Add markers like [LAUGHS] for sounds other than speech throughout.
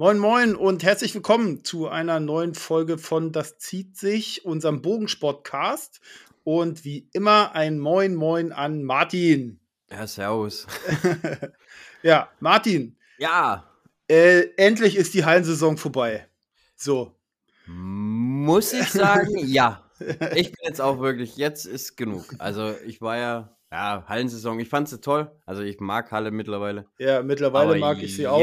Moin, moin und herzlich willkommen zu einer neuen Folge von Das zieht sich, unserem Bogensportcast. Und wie immer ein Moin, moin an Martin. Ja, servus. [LAUGHS] ja, Martin. Ja. Äh, endlich ist die Hallensaison vorbei. So. Muss ich sagen, [LAUGHS] ja. Ich bin jetzt auch wirklich, jetzt ist genug. Also ich war ja ja, Hallensaison, ich fand sie toll. Also ich mag Halle mittlerweile. Ja, mittlerweile Aber mag ich sie auch.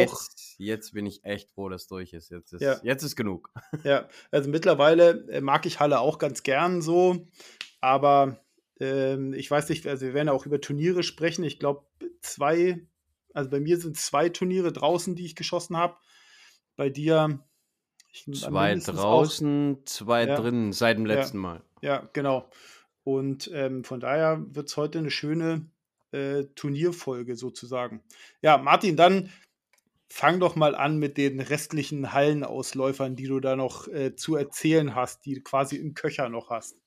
Jetzt, jetzt bin ich echt froh, dass durch ist. Jetzt ist, ja. jetzt ist genug. [LAUGHS] Ja, also mittlerweile äh, mag ich Halle auch ganz gern so. Aber ähm, ich weiß nicht, also wir werden auch über Turniere sprechen. Ich glaube, zwei, also bei mir sind zwei Turniere draußen, die ich geschossen habe. Bei dir. Ich, zwei draußen, auch, zwei ja, drinnen, seit dem letzten ja, Mal. Ja, genau. Und ähm, von daher wird es heute eine schöne äh, Turnierfolge sozusagen. Ja, Martin, dann fang doch mal an mit den restlichen Hallenausläufern, die du da noch äh, zu erzählen hast, die du quasi im Köcher noch hast.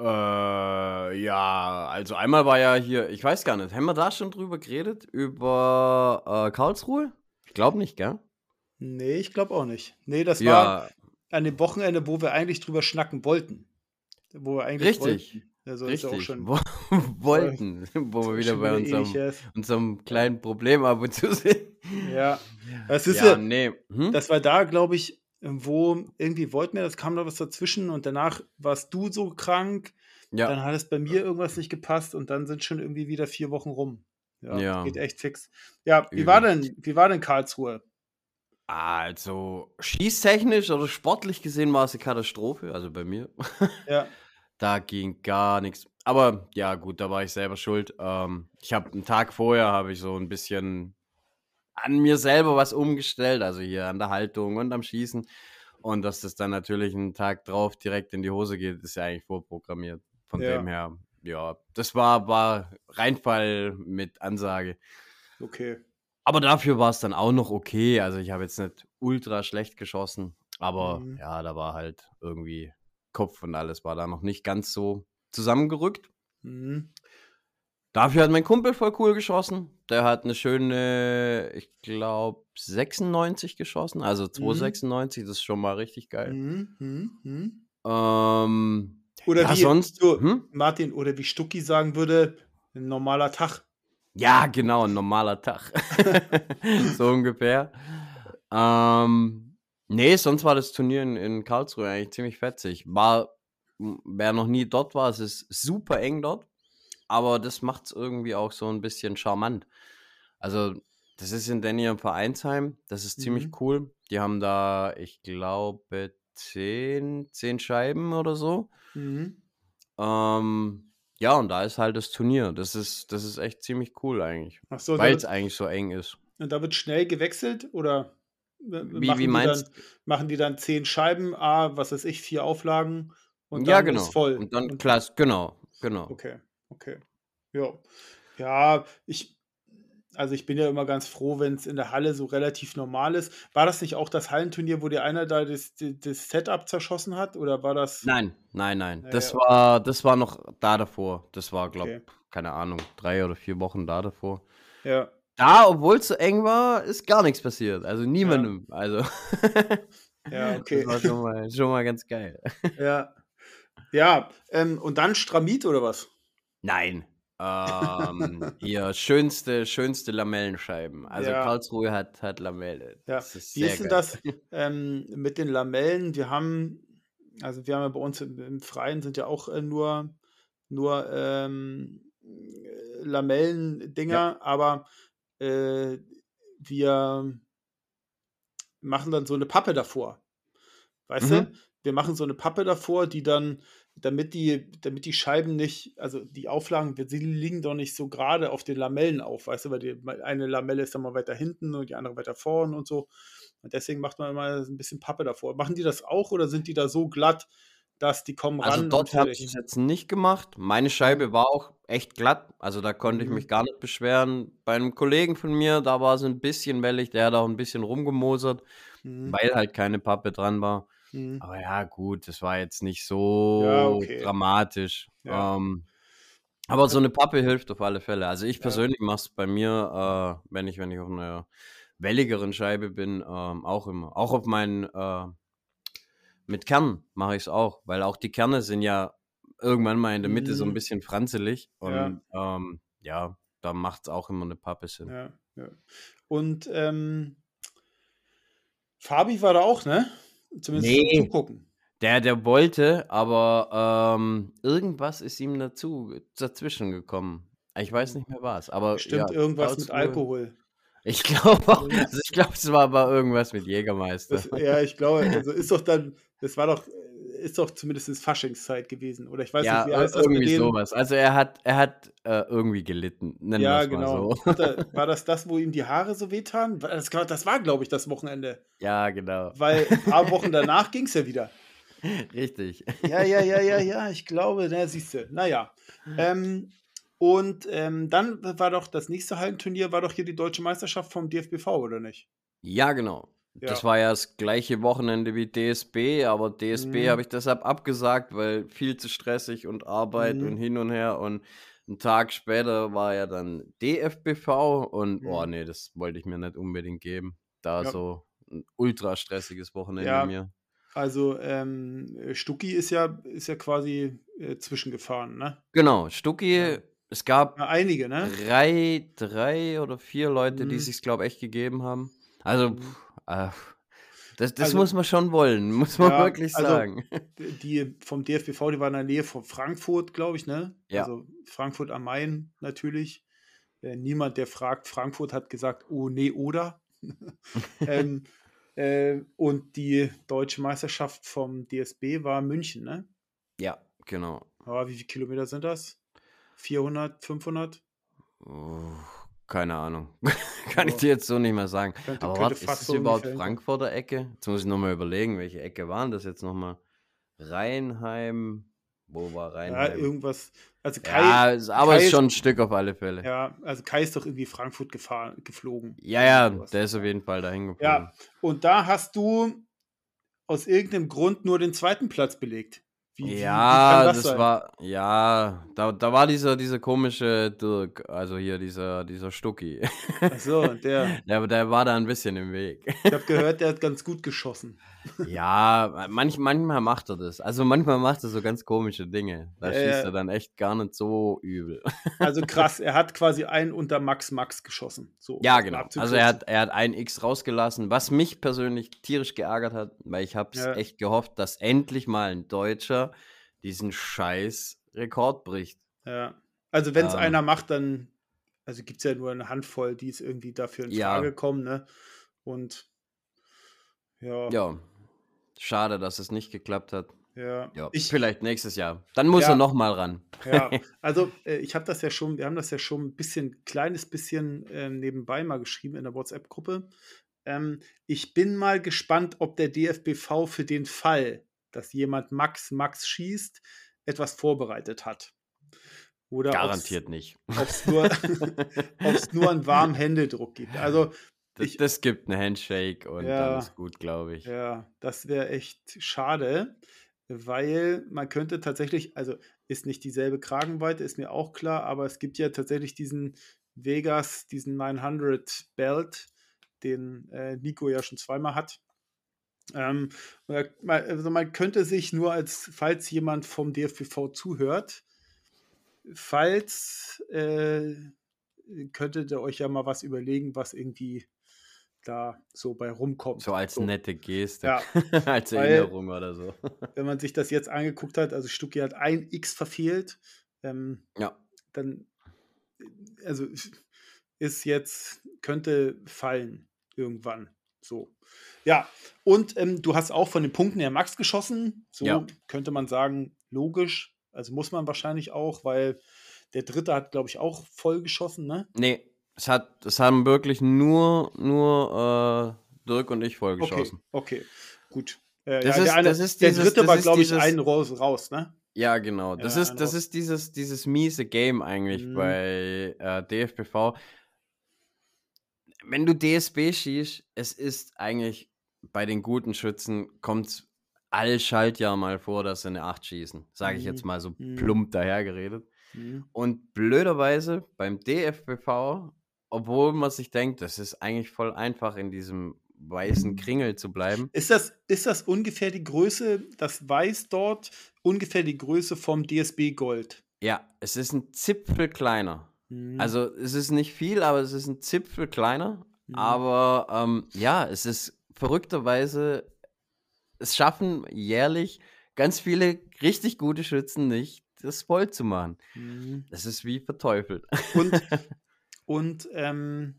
Äh, ja, also einmal war ja hier, ich weiß gar nicht, haben wir da schon drüber geredet? Über äh, Karlsruhe? Ich glaube nicht, gell? Nee, ich glaube auch nicht. Nee, das ja. war an dem Wochenende, wo wir eigentlich drüber schnacken wollten. Wo wir eigentlich Richtig. Wollten. Also Richtig. Ist auch schon [LAUGHS] wollten, wo wir wieder bei unserem, unserem kleinen Problem ab und zu sind. Ja, das ist ja, ja nee. Hm? das war da, glaube ich, wo irgendwie wollten wir, das kam da was dazwischen und danach warst du so krank, ja. dann hat es bei mir irgendwas nicht gepasst und dann sind schon irgendwie wieder vier Wochen rum. Ja, ja. geht echt fix. Ja, wie war denn, wie war denn Karlsruhe? Also, schießtechnisch oder sportlich gesehen war es eine Katastrophe, also bei mir. Ja. [LAUGHS] Da ging gar nichts. Aber ja, gut, da war ich selber schuld. Ähm, ich habe einen Tag vorher habe ich so ein bisschen an mir selber was umgestellt, also hier an der Haltung und am Schießen. Und dass das dann natürlich einen Tag drauf direkt in die Hose geht, ist ja eigentlich vorprogrammiert. Von ja. dem her, ja, das war, war Reinfall mit Ansage. Okay. Aber dafür war es dann auch noch okay. Also ich habe jetzt nicht ultra schlecht geschossen, aber mhm. ja, da war halt irgendwie Kopf und alles war da noch nicht ganz so zusammengerückt. Mhm. Dafür hat mein Kumpel voll cool geschossen. Der hat eine schöne, ich glaube, 96 geschossen. Also 296, mhm. das ist schon mal richtig geil. Mhm. mhm. Mhm. Ähm, oder ja, wie sonst, so, hm? Martin, oder wie Stucki sagen würde, ein normaler Tag. Ja, genau, ein normaler Tag. [LAUGHS] [LAUGHS] so ungefähr. Ähm, Nee, sonst war das Turnier in, in Karlsruhe eigentlich ziemlich fetzig. War, wer noch nie dort war, es ist super eng dort, aber das macht es irgendwie auch so ein bisschen charmant. Also, das ist in Danny im Vereinsheim, das ist ziemlich mhm. cool. Die haben da, ich glaube, zehn, zehn Scheiben oder so. Mhm. Ähm, ja, und da ist halt das Turnier. Das ist, das ist echt ziemlich cool eigentlich. So, weil es eigentlich so eng ist. Und da wird schnell gewechselt oder? Wie, wie meinst du? Machen die dann zehn Scheiben, A, was weiß ich, vier Auflagen und dann ja, genau. ist voll. Und dann klasse, genau, genau. Okay, okay. Ja. Ja, ich, also ich bin ja immer ganz froh, wenn es in der Halle so relativ normal ist. War das nicht auch das Hallenturnier, wo dir einer da das, das Setup zerschossen hat? Oder war das. Nein, nein, nein. Ja, das. War, das war noch da davor. Das war, glaube ich, okay. keine Ahnung, drei oder vier Wochen da davor. Ja. Da, obwohl es so eng war, ist gar nichts passiert. Also niemandem. Ja. Also. ja, [LAUGHS] okay. Das war schon mal, schon mal ganz geil. Ja. Ja, ähm, und dann Stramit oder was? Nein. ähm, [LAUGHS] hier schönste, schönste Lamellenscheiben. Also ja. Karlsruhe hat, hat Lamelle. Ja. Ist Wie ist denn geil. das [LAUGHS] ähm, mit den Lamellen? Wir haben, also wir haben ja bei uns im, im Freien sind ja auch äh, nur, nur ähm, Lamellen-Dinger, ja. aber äh, wir machen dann so eine Pappe davor. Weißt mhm. du? Wir machen so eine Pappe davor, die dann, damit die, damit die Scheiben nicht, also die Auflagen, sie liegen doch nicht so gerade auf den Lamellen auf, weißt du, weil die, eine Lamelle ist dann mal weiter hinten und die andere weiter vorn und so. Und deswegen macht man immer ein bisschen Pappe davor. Machen die das auch oder sind die da so glatt, dass die kommen also ran. Also dort habe ich es jetzt nicht gemacht. Meine Scheibe war auch echt glatt. Also da konnte ich mhm. mich gar nicht beschweren. Bei einem Kollegen von mir, da war es ein bisschen wellig, der hat auch ein bisschen rumgemosert, mhm. weil halt keine Pappe dran war. Mhm. Aber ja, gut, das war jetzt nicht so ja, okay. dramatisch. Ja. Ähm, aber so eine Pappe hilft auf alle Fälle. Also ich persönlich mache es bei mir, äh, wenn ich, wenn ich auf einer welligeren Scheibe bin, ähm, auch immer. Auch auf meinen, äh, mit Kern mache ich es auch, weil auch die Kerne sind ja irgendwann mal in der Mitte so ein Mhm. bisschen franzelig Ja. und ähm, ja, da macht es auch immer eine Pappe Sinn. Ja, ja. Und ähm, Fabi war da auch, ne? Zumindest zum Nee. Zugucken. Der, der wollte, aber ähm, irgendwas ist ihm dazu dazwischen gekommen. Ich weiß nicht mehr was, aber Bestimmt ja, irgendwas mit Alkohol. Ich glaube also ich glaube, es war aber irgendwas mit Jägermeister. Das, ja, ich glaube, also ist doch dann, das war doch, ist doch zumindest Faschingszeit gewesen. Oder ich weiß ja, nicht, wie heißt das irgendwie sowas. Also er hat, er hat äh, irgendwie gelitten, nennen Ja, genau. mal so. Er- [LAUGHS] War das das, wo ihm die Haare so wehtan? Das, das war, glaube ich, das Wochenende. Ja, genau. Weil ein paar Wochen [LAUGHS] danach ging es ja wieder. Richtig. Ja, ja, ja, ja, [LAUGHS] ja, ich glaube, na, siehst du. Naja. Ähm, und ähm, dann war doch das nächste Hallenturnier, war doch hier die deutsche Meisterschaft vom DFBV, oder nicht? Ja, genau. Ja. Das war ja das gleiche Wochenende wie DSB, aber DSB Mhm. habe ich deshalb abgesagt, weil viel zu stressig und Arbeit Mhm. und hin und her. Und einen Tag später war ja dann DFBV und, oh Mhm. nee, das wollte ich mir nicht unbedingt geben. Da Ja. so ein ultra stressiges Wochenende Ja. mir. Also ähm, Stucki ist ja, ist ja quasi äh, zwischengefahren, ne? Genau, Stucki, Ja. Es gab Ja, einige, ne? drei, drei oder vier Leute, die Mhm. sich's, glaube ich, echt gegeben haben. Also, Mhm. pff, äh, das, das Also- muss man schon wollen, [LAUGHS] muss man Ja, wirklich also- sagen. Die vom DFBV, die waren in der Nähe von Frankfurt, glaube ich, ne? Ja. Also Frankfurt am Main natürlich. Äh, niemand, der fragt, Frankfurt hat gesagt, oh nee, oder? [LAUGHS] ähm, äh, und die deutsche Meisterschaft vom DSB war München, ne? Ja, genau. Aber wie viele Kilometer sind das? 400, 500? Oh, keine Ahnung. [LAUGHS] Kann ich Ja. dir jetzt so nicht mehr sagen. Könnte, Aber könnte warte, ist das so überhaupt Frankfurter Ecke? Jetzt muss ich nochmal überlegen, welche Ecke waren das jetzt nochmal? Rheinheim. Wo war Ja, Rheinheim? irgendwas. Also Kai, Ja, ist- aber Kai ist schon ein Stück auf alle Fälle. Ja, ja, also Kai ist doch irgendwie Frankfurt gefahren, geflogen. ja, Sowas. der ist auf jeden Fall dahin geflogen. Ja, und da hast du aus irgendeinem Grund nur den zweiten Platz belegt. Wie, wie, wie Ja, kann das, das, war, ja, da, da war dieser, dieser komische Dirk, also hier dieser, dieser Stucki. Ach so, der. [LAUGHS] Der, der war da ein bisschen im Weg. Ich habe gehört, der hat ganz gut geschossen. Ja, manch, manchmal macht er das. Also manchmal macht er so ganz komische Dinge. Da Ja, schießt ja. er dann echt gar nicht so übel. Also [LAUGHS] krass, er hat quasi einen unter Max Max geschossen. So, Ja, genau. Also er hat, er hat ein X rausgelassen, was mich persönlich tierisch geärgert hat, weil ich habe es Ja. echt gehofft, dass endlich mal ein Deutscher diesen scheiß Rekord bricht. Ja. Also wenn es Ähm. einer macht, dann, also gibt es ja nur eine Handvoll, die es irgendwie dafür in Ja. Frage kommen, ne? Und ja, Ja, schade, dass es nicht geklappt hat. ja. Ja, Ich, vielleicht nächstes Jahr. Dann muss Ja. er noch mal ran. Ja, [LAUGHS] also äh, ich habe das ja schon, wir haben das ja schon ein bisschen, kleines bisschen ähm, nebenbei mal geschrieben in der WhatsApp-Gruppe. Ähm, ich bin mal gespannt, ob der DFBV für den Fall, dass jemand Max Max schießt, etwas vorbereitet hat. Oder ob's- Garantiert nicht. ob es nur, [LAUGHS] [LAUGHS] ob's nur einen warmen Händedruck gibt. Also Das, ich- das gibt einen Handshake und Ja. dann ist gut, glaube ich. Ja, das wäre echt schade, weil man könnte tatsächlich, also ist nicht dieselbe Kragenweite, ist mir auch klar, aber es gibt ja tatsächlich diesen Vegas, diesen 900 Belt, den äh, Nico ja schon zweimal hat. Ähm, also man könnte sich nur als, falls jemand vom DFBV zuhört, falls äh, könntet ihr euch ja mal was überlegen, was irgendwie da so bei rumkommt. So als nette Geste. Ja, [LAUGHS] als Weil- Erinnerung oder so. wenn man sich das jetzt angeguckt hat, also Stucki hat ein X verfehlt, ähm, Ja. dann, äh, also ist jetzt, könnte fallen irgendwann. So. Ja, und ähm, du hast auch von den Punkten her Max geschossen. So Ja. könnte man sagen, logisch. Also muss man wahrscheinlich auch, weil der dritte hat, glaube ich, auch voll geschossen, ne? Nee, es, hat, es haben wirklich nur, nur äh, Dirk und ich voll Okay, geschossen. okay, gut. Äh, Das ja, ist- der, eine, das ist der dieses- dritte das war, glaube ich, dieses- einen raus, raus, ne? Ja, genau. Das Ja, ist, das ist dieses, dieses miese Game eigentlich Mhm. bei äh, DFBV. Wenn du DSB schießt, es ist eigentlich bei den guten Schützen, kommt es all Schaltjahr mal vor, dass sie eine 8 schießen. Sage ich Mhm. jetzt mal so Mhm. plump dahergeredet. Mhm. Und blöderweise beim DFBV obwohl man sich denkt, das ist eigentlich voll einfach in diesem weißen Kringel zu bleiben. Ist das, ist das ungefähr die Größe, das Weiß dort, ungefähr die Größe vom DSB Gold? Ja, es ist ein Zipfel kleiner. Mhm. Also es ist nicht viel, aber es ist ein Zipfel kleiner. Mhm. Aber ähm, ja, es ist verrückterweise, es schaffen jährlich ganz viele richtig gute Schützen nicht, das voll zu machen. Mhm. Das ist wie verteufelt. Und, [LAUGHS] und ähm,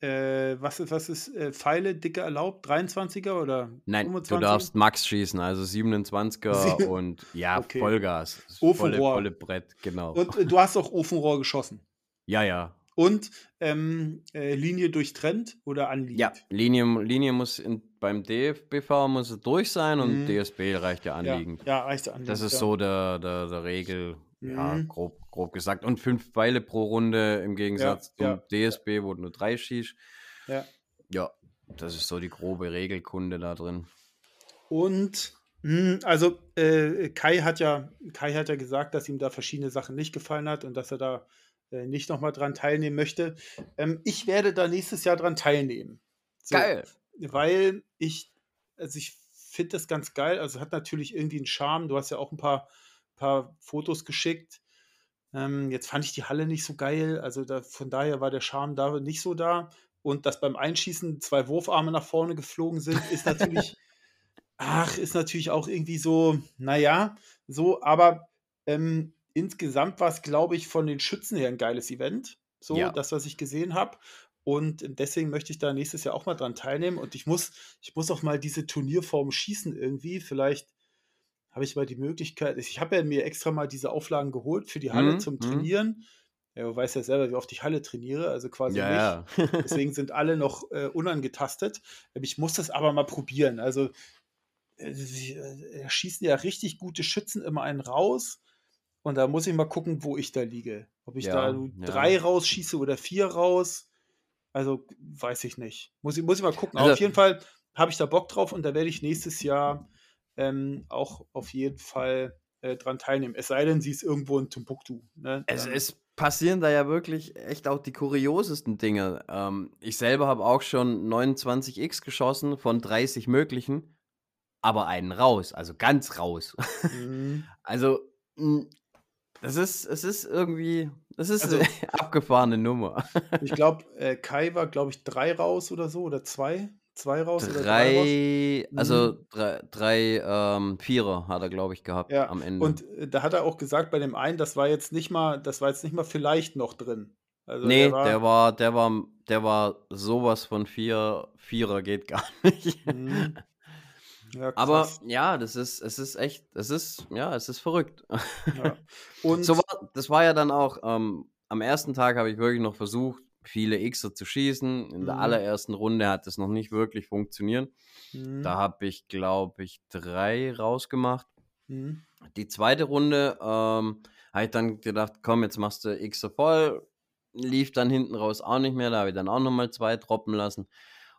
äh, was ist, was ist äh, Pfeile dicke erlaubt? 23er oder Nein, du 25er? darfst Max schießen, also 27er Sie- und ja, [LAUGHS] Okay. Vollgas. Das volle, Ofenrohr. volle Brett, genau. Und äh, du hast auch Ofenrohr geschossen. ja, ja. Und ähm, äh, Linie durchtrennt oder anliegend? Ja, Linie, Linie muss in, beim DFBV muss es durch sein und Mhm. DSB reicht ja ja, anliegend. ja, reicht anliegend. Das ist ja. so der, der, der Regel, ja, Mhm. grob, grob gesagt. Und fünf Pfeile pro Runde im Gegensatz zum ja. DSB, wo du nur drei schießt. Ja. Ja, das ist so die grobe Regelkunde da drin. Und mh, also äh, Kai hat ja Kai hat ja gesagt, dass ihm da verschiedene Sachen nicht gefallen hat und dass er da äh, nicht nochmal dran teilnehmen möchte. Ähm, ich werde da nächstes Jahr dran teilnehmen. So, Weil ich, also ich finde das ganz geil. Also hat natürlich irgendwie einen Charme. Du hast ja auch ein paar, paar Fotos geschickt. Ähm, jetzt fand ich die Halle nicht so geil. Also da, von daher war der Charme da nicht so da. Und dass beim Einschießen zwei Wurfarme nach vorne geflogen sind, ist natürlich, [LAUGHS] ach, ist natürlich auch irgendwie so, naja, so, aber ähm, insgesamt war es, glaube ich, von den Schützen her ein geiles Event. So, Ja. das, was ich gesehen habe. Und deswegen möchte ich da nächstes Jahr auch mal dran teilnehmen. Und ich muss, ich muss auch mal diese Turnierform schießen irgendwie. Vielleicht habe ich mal die Möglichkeit. Ich habe ja mir extra mal diese Auflagen geholt für die Halle Mhm, zum mhm. Trainieren. Ja, du weißt ja selber, wie oft ich Halle trainiere, also quasi nicht. Ja, ja. [LAUGHS] Deswegen sind alle noch äh, unangetastet. Ich muss das aber mal probieren. Also, äh, äh, schießen ja richtig gute Schützen immer einen raus. Und da muss ich mal gucken, wo ich da liege. Ob ich Ja, da ja. drei rausschieße oder vier raus. Also, weiß ich nicht. Muss ich, muss ich mal gucken. Also- auf jeden Fall habe ich da Bock drauf und da werde ich nächstes Jahr ähm, auch auf jeden Fall äh, dran teilnehmen. Es sei denn, sie ist irgendwo in Timbuktu. Ne? Es, es passieren da ja wirklich echt auch die kuriosesten Dinge. Ähm, ich selber habe auch schon 29x geschossen von 30 möglichen, aber einen raus, also ganz raus. Mhm. [LAUGHS] Also, mh, das ist, es ist irgendwie, das ist Also- eine [LAUGHS] abgefahrene Nummer. Ich glaube, äh, Kai war, glaube ich, drei raus oder so oder zwei. Zwei raus oder drei raus. Drei, also drei, drei ähm, Vierer hat er, glaube ich, gehabt Ja, am Ende. Und äh, da hat er auch gesagt, bei dem einen, das war jetzt nicht mal, das war jetzt nicht mal vielleicht noch drin. Also nee, der war, der war, der war, der war sowas von vier, Vierer geht [LAUGHS] gar nicht. Mhm. Ja, Aber ja, das ist, es ist echt, es ist, ja, es ist verrückt. Ja. [LAUGHS] Und So war, das war ja dann auch, ähm, am ersten Tag habe ich wirklich noch versucht, viele Xer zu schießen. In der Mhm. allerersten Runde hat das noch nicht wirklich funktioniert. Mhm. Da habe ich, glaube ich, drei rausgemacht. Mhm. Die zweite Runde ähm, habe ich dann gedacht, komm, jetzt machst du Xer voll. Lief dann hinten raus auch nicht mehr. Da habe ich dann auch nochmal zwei droppen lassen.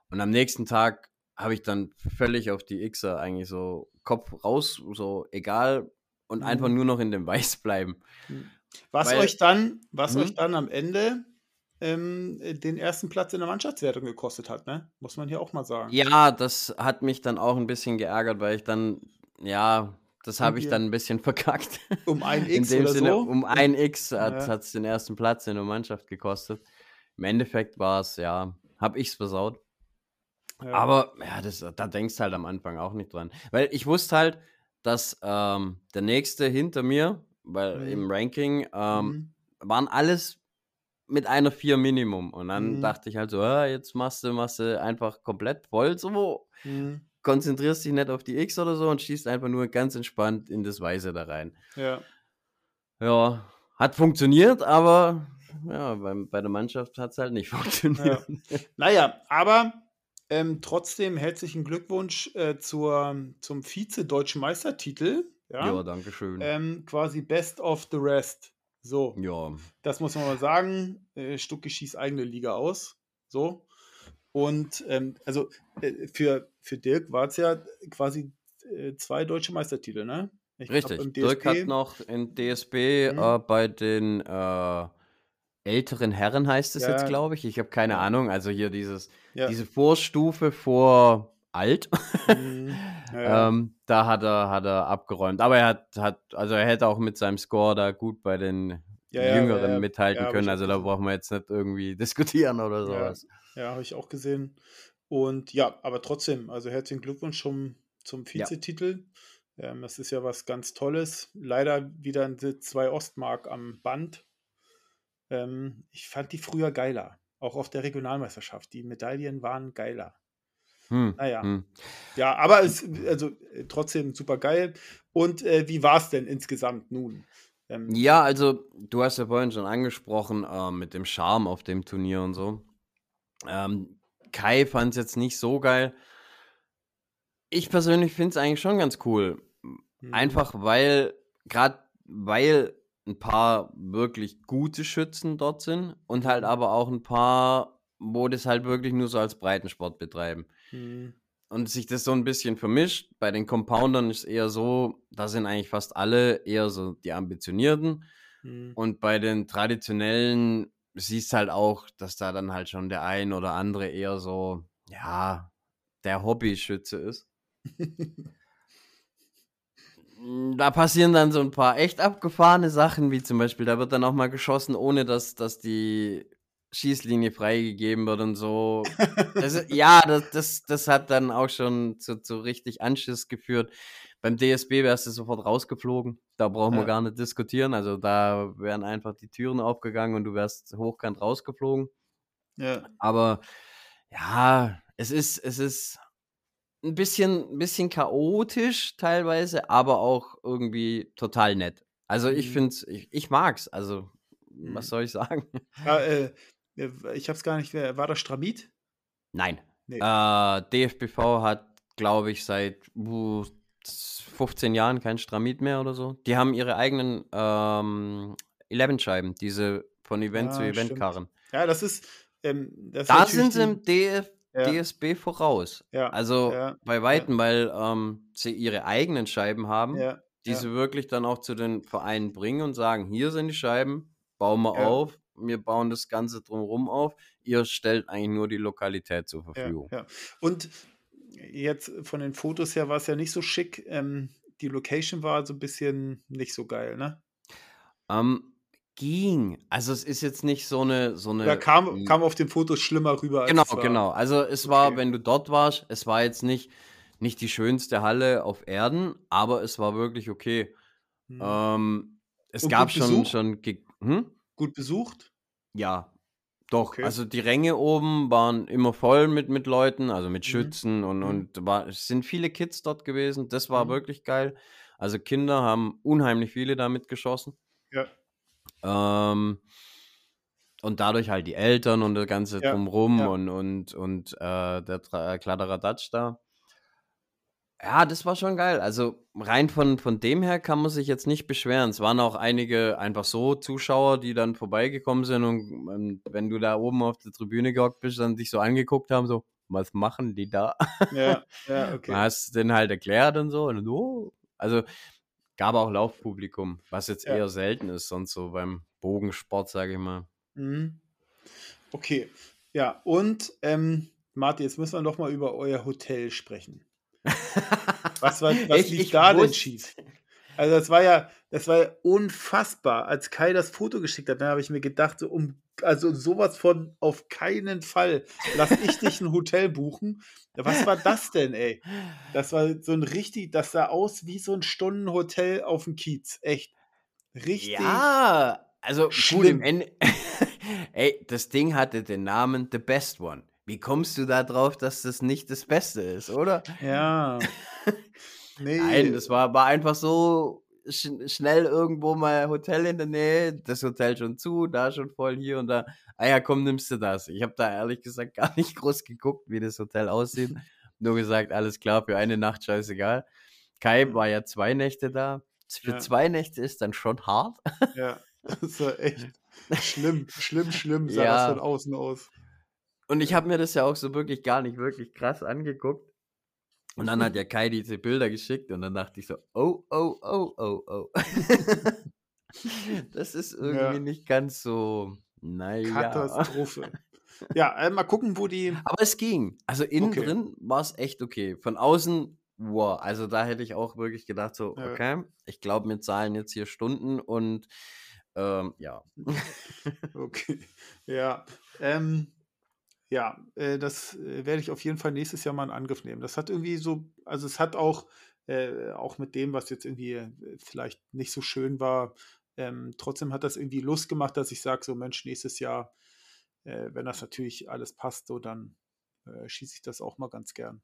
Und am nächsten Tag habe ich dann völlig auf die Xer eigentlich so Kopf raus, so egal und Mhm. einfach nur noch in dem [LAUGHS] Weiß bleiben. Was Weil- euch dann, was Mhm. euch dann am Ende ähm, den ersten Platz in der Mannschaftswertung gekostet hat, ne? Muss man hier auch mal sagen. Ja, das hat mich dann auch ein bisschen geärgert, weil ich dann, ja, das habe ich dann ein bisschen [LAUGHS] verkackt. Um ein In X dem oder Sinne, so. um ein X hat Ja. es den ersten Platz in der Mannschaft gekostet. Im Endeffekt war es, ja, habe ich es versaut. Ja. Aber ja, das, da denkst du halt am Anfang auch nicht dran. Weil ich wusste halt, dass ähm, der nächste hinter mir, weil Mhm. im Ranking ähm, Mhm. waren alles mit einer 4 Minimum. Und dann Mhm. dachte ich halt so, ah, jetzt machst du, machst du einfach komplett voll so, Mhm. konzentrierst dich nicht auf die X oder so und schießt einfach nur ganz entspannt in das Weiße da rein. Ja. Ja, hat funktioniert, aber ja, beim, bei der Mannschaft hat es halt nicht [LAUGHS] funktioniert. Naja, aber ähm, trotzdem herzlichen Glückwunsch äh, zur, zum Vize-Deutschen Meistertitel. Ja. Ja, danke schön. ähm, quasi Best of the Rest. So, ja, das muss man mal sagen. Äh, Stucki schießt eigene Liga aus. So. Und ähm, also äh, für, für Dirk war es ja quasi äh, zwei deutsche Meistertitel, ne? Ich richtig. im Dirk hat noch in DSB Mhm. äh, bei den äh, älteren Herren heißt es jetzt, Ja, glaube ich. Ich habe keine Ahnung. Also hier dieses, ja. diese Vorstufe vor alt. Mhm. [LAUGHS] Ja, ähm, da hat er, hat er abgeräumt. Aber er hat, hat, also er hätte auch mit seinem Score da gut bei den Ja, Jüngeren ja, mithalten können. Also da brauchen wir jetzt nicht irgendwie [LAUGHS] diskutieren oder sowas. ja, habe ich auch gesehen. Und ja, aber trotzdem, also herzlichen Glückwunsch zum, zum. Vizetitel. Ähm, das ist ja was ganz Tolles. Leider wieder 2 Ostmark am Band. Ähm, ich fand die früher geiler. Auch auf der Regionalmeisterschaft. Die Medaillen waren geiler. Hm, Naja, hm. ja, aber es, also äh, trotzdem super geil. Und äh, wie war es denn insgesamt nun? Ähm, Ja, also du hast ja vorhin schon angesprochen, äh, mit dem Charme auf dem Turnier und so. Ähm, Kai fand es jetzt nicht so geil. Ich persönlich finde es eigentlich schon ganz cool. hm, Einfach weil, gerade weil ein paar wirklich gute Schützen dort sind und halt hm, aber auch ein paar, wo das halt wirklich nur so als Breitensport betreiben. Hm, Und sich das so ein bisschen vermischt. Bei den Compoundern ist eher so, da sind eigentlich fast alle eher so die Ambitionierten. hm, Und bei den traditionellen siehst halt auch, dass da dann halt schon der ein oder andere eher so, ja, der Hobbyschütze ist. [LAUGHS] Da passieren dann so ein paar echt abgefahrene Sachen, wie zum Beispiel, da wird dann auch mal geschossen, ohne dass, dass die Schießlinie freigegeben wird und so. Also, [LAUGHS] ja, das, das, das hat dann auch schon zu, zu richtig Anschiss geführt. Beim DSB wärst du sofort rausgeflogen. Da brauchen wir Ja. gar nicht diskutieren. Also da wären einfach die Türen aufgegangen und du wärst hochkant rausgeflogen. ja, Aber ja, es ist, es ist ein bisschen, ein bisschen chaotisch teilweise, aber auch irgendwie total nett. Also ich hm, finde es, ich, ich mag's. Also, was hm. soll ich sagen? Ja, äh, ich habe es gar nicht, war das Stramit? Nein. Nee. Äh, DFBV hat, glaube ich, seit uh, 15 Jahren kein Stramit mehr oder so. Die haben ihre eigenen ähm, 11-Scheiben, diese von Event zu Ja, Event stimmt. Karren. Ja, das ist, ähm, das ist Da natürlich sind sie im DF, ja, DSB voraus. ja, Also bei Weitem, weil ähm, sie ihre eigenen Scheiben haben, die sie wirklich dann auch zu den Vereinen bringen und sagen, hier sind die Scheiben, bauen wir auf, wir bauen das Ganze drumherum auf, ihr stellt eigentlich nur die Lokalität zur ja, Verfügung. ja. Und jetzt von den Fotos her war es ja nicht so schick. Ähm, die Location war so ein bisschen nicht so geil, ne? Ähm, ging. Also es ist jetzt nicht so eine, so eine. kam, m- kam auf den Fotos schlimmer rüber, als Genau, genau. Also es war, Okay. wenn du dort warst, es war jetzt nicht, nicht die schönste Halle auf Erden, aber es war wirklich okay. Hm. Ähm, es Und gab schon, schon, hm? Gut besucht? Ja, doch. Okay. Also die Ränge oben waren immer voll mit, mit Leuten, also mit Mhm. Schützen und, Mhm. und war, es sind viele Kids dort gewesen. Das war Mhm. wirklich geil. Also Kinder haben unheimlich viele damit geschossen. Ja, Ähm, und dadurch halt die Eltern und das Ganze ja, drumrum ja. und, und, und äh, der äh, Kladderadatsch da. Ja, das war schon geil. Also rein von, von dem her kann man sich jetzt nicht beschweren. Es waren auch einige einfach so Zuschauer, die dann vorbeigekommen sind und, und wenn du da oben auf der Tribüne gehockt bist, dann dich so angeguckt haben, so, was machen die da? Ja, ja, okay. hast du denen halt erklärt und so. Und oh. Also gab auch Laufpublikum, was jetzt Ja. eher selten ist, sonst so beim Bogensport, sage ich mal. Mhm. Okay. Ja, und ähm, Martin, jetzt müssen wir noch mal über euer Hotel sprechen. Was, war, was Ich, lief ich da denn wusste. schief? Also das war ja, das war ja unfassbar. Als Kai das Foto geschickt hat, dann habe ich mir gedacht, so um, also sowas von auf keinen Fall lass ich dich ein Hotel buchen. Was war das denn, ey? Das war so ein richtig, das sah aus wie so ein Stundenhotel auf dem Kiez. Echt. Richtig Ja, also gut, im schlimm. Ende. [LAUGHS] Ey, das Ding hatte den Namen The Best One. Wie kommst du da drauf, dass das nicht das Beste ist, oder? Ja. [LAUGHS] Nein, Nee. das war, war einfach so sch schnell irgendwo mal Hotel in der Nähe, das Hotel schon zu, da schon voll, hier und da. Ah ja, komm, nimmst du das. Ich habe da ehrlich gesagt gar nicht [LAUGHS] groß geguckt, wie das Hotel aussieht. Nur gesagt, alles klar, für eine Nacht scheißegal. Kai war ja zwei Nächte da. Für Ja. zwei Nächte ist dann schon hart. Ja, das war echt [LAUGHS] schlimm, schlimm, schlimm sah das von Ja. außen aus. Und ich habe mir das ja auch so wirklich gar nicht wirklich krass angeguckt. Und dann hat ja Kai diese Bilder geschickt und dann dachte ich so, oh, oh, oh, oh, oh. [LAUGHS] das ist irgendwie Ja. nicht ganz so, Naja. Katastrophe. Ja, äh, mal gucken, wo die. Aber es ging. Also innen Okay. drin war es echt okay. Von außen, wow. Also da hätte ich auch wirklich gedacht, so, Ja. okay, ich glaube, wir zahlen jetzt hier Stunden und ähm, ja. [LAUGHS] Okay. Ja. Ähm, ja, äh, das äh, werde ich auf jeden Fall nächstes Jahr mal in Angriff nehmen. Das hat irgendwie so, also es hat auch, äh, auch mit dem, was jetzt irgendwie äh, vielleicht nicht so schön war, ähm, trotzdem hat das irgendwie Lust gemacht, dass ich sage, so Mensch, nächstes Jahr, äh, wenn das natürlich alles passt, so dann äh, schieße ich das auch mal ganz gern.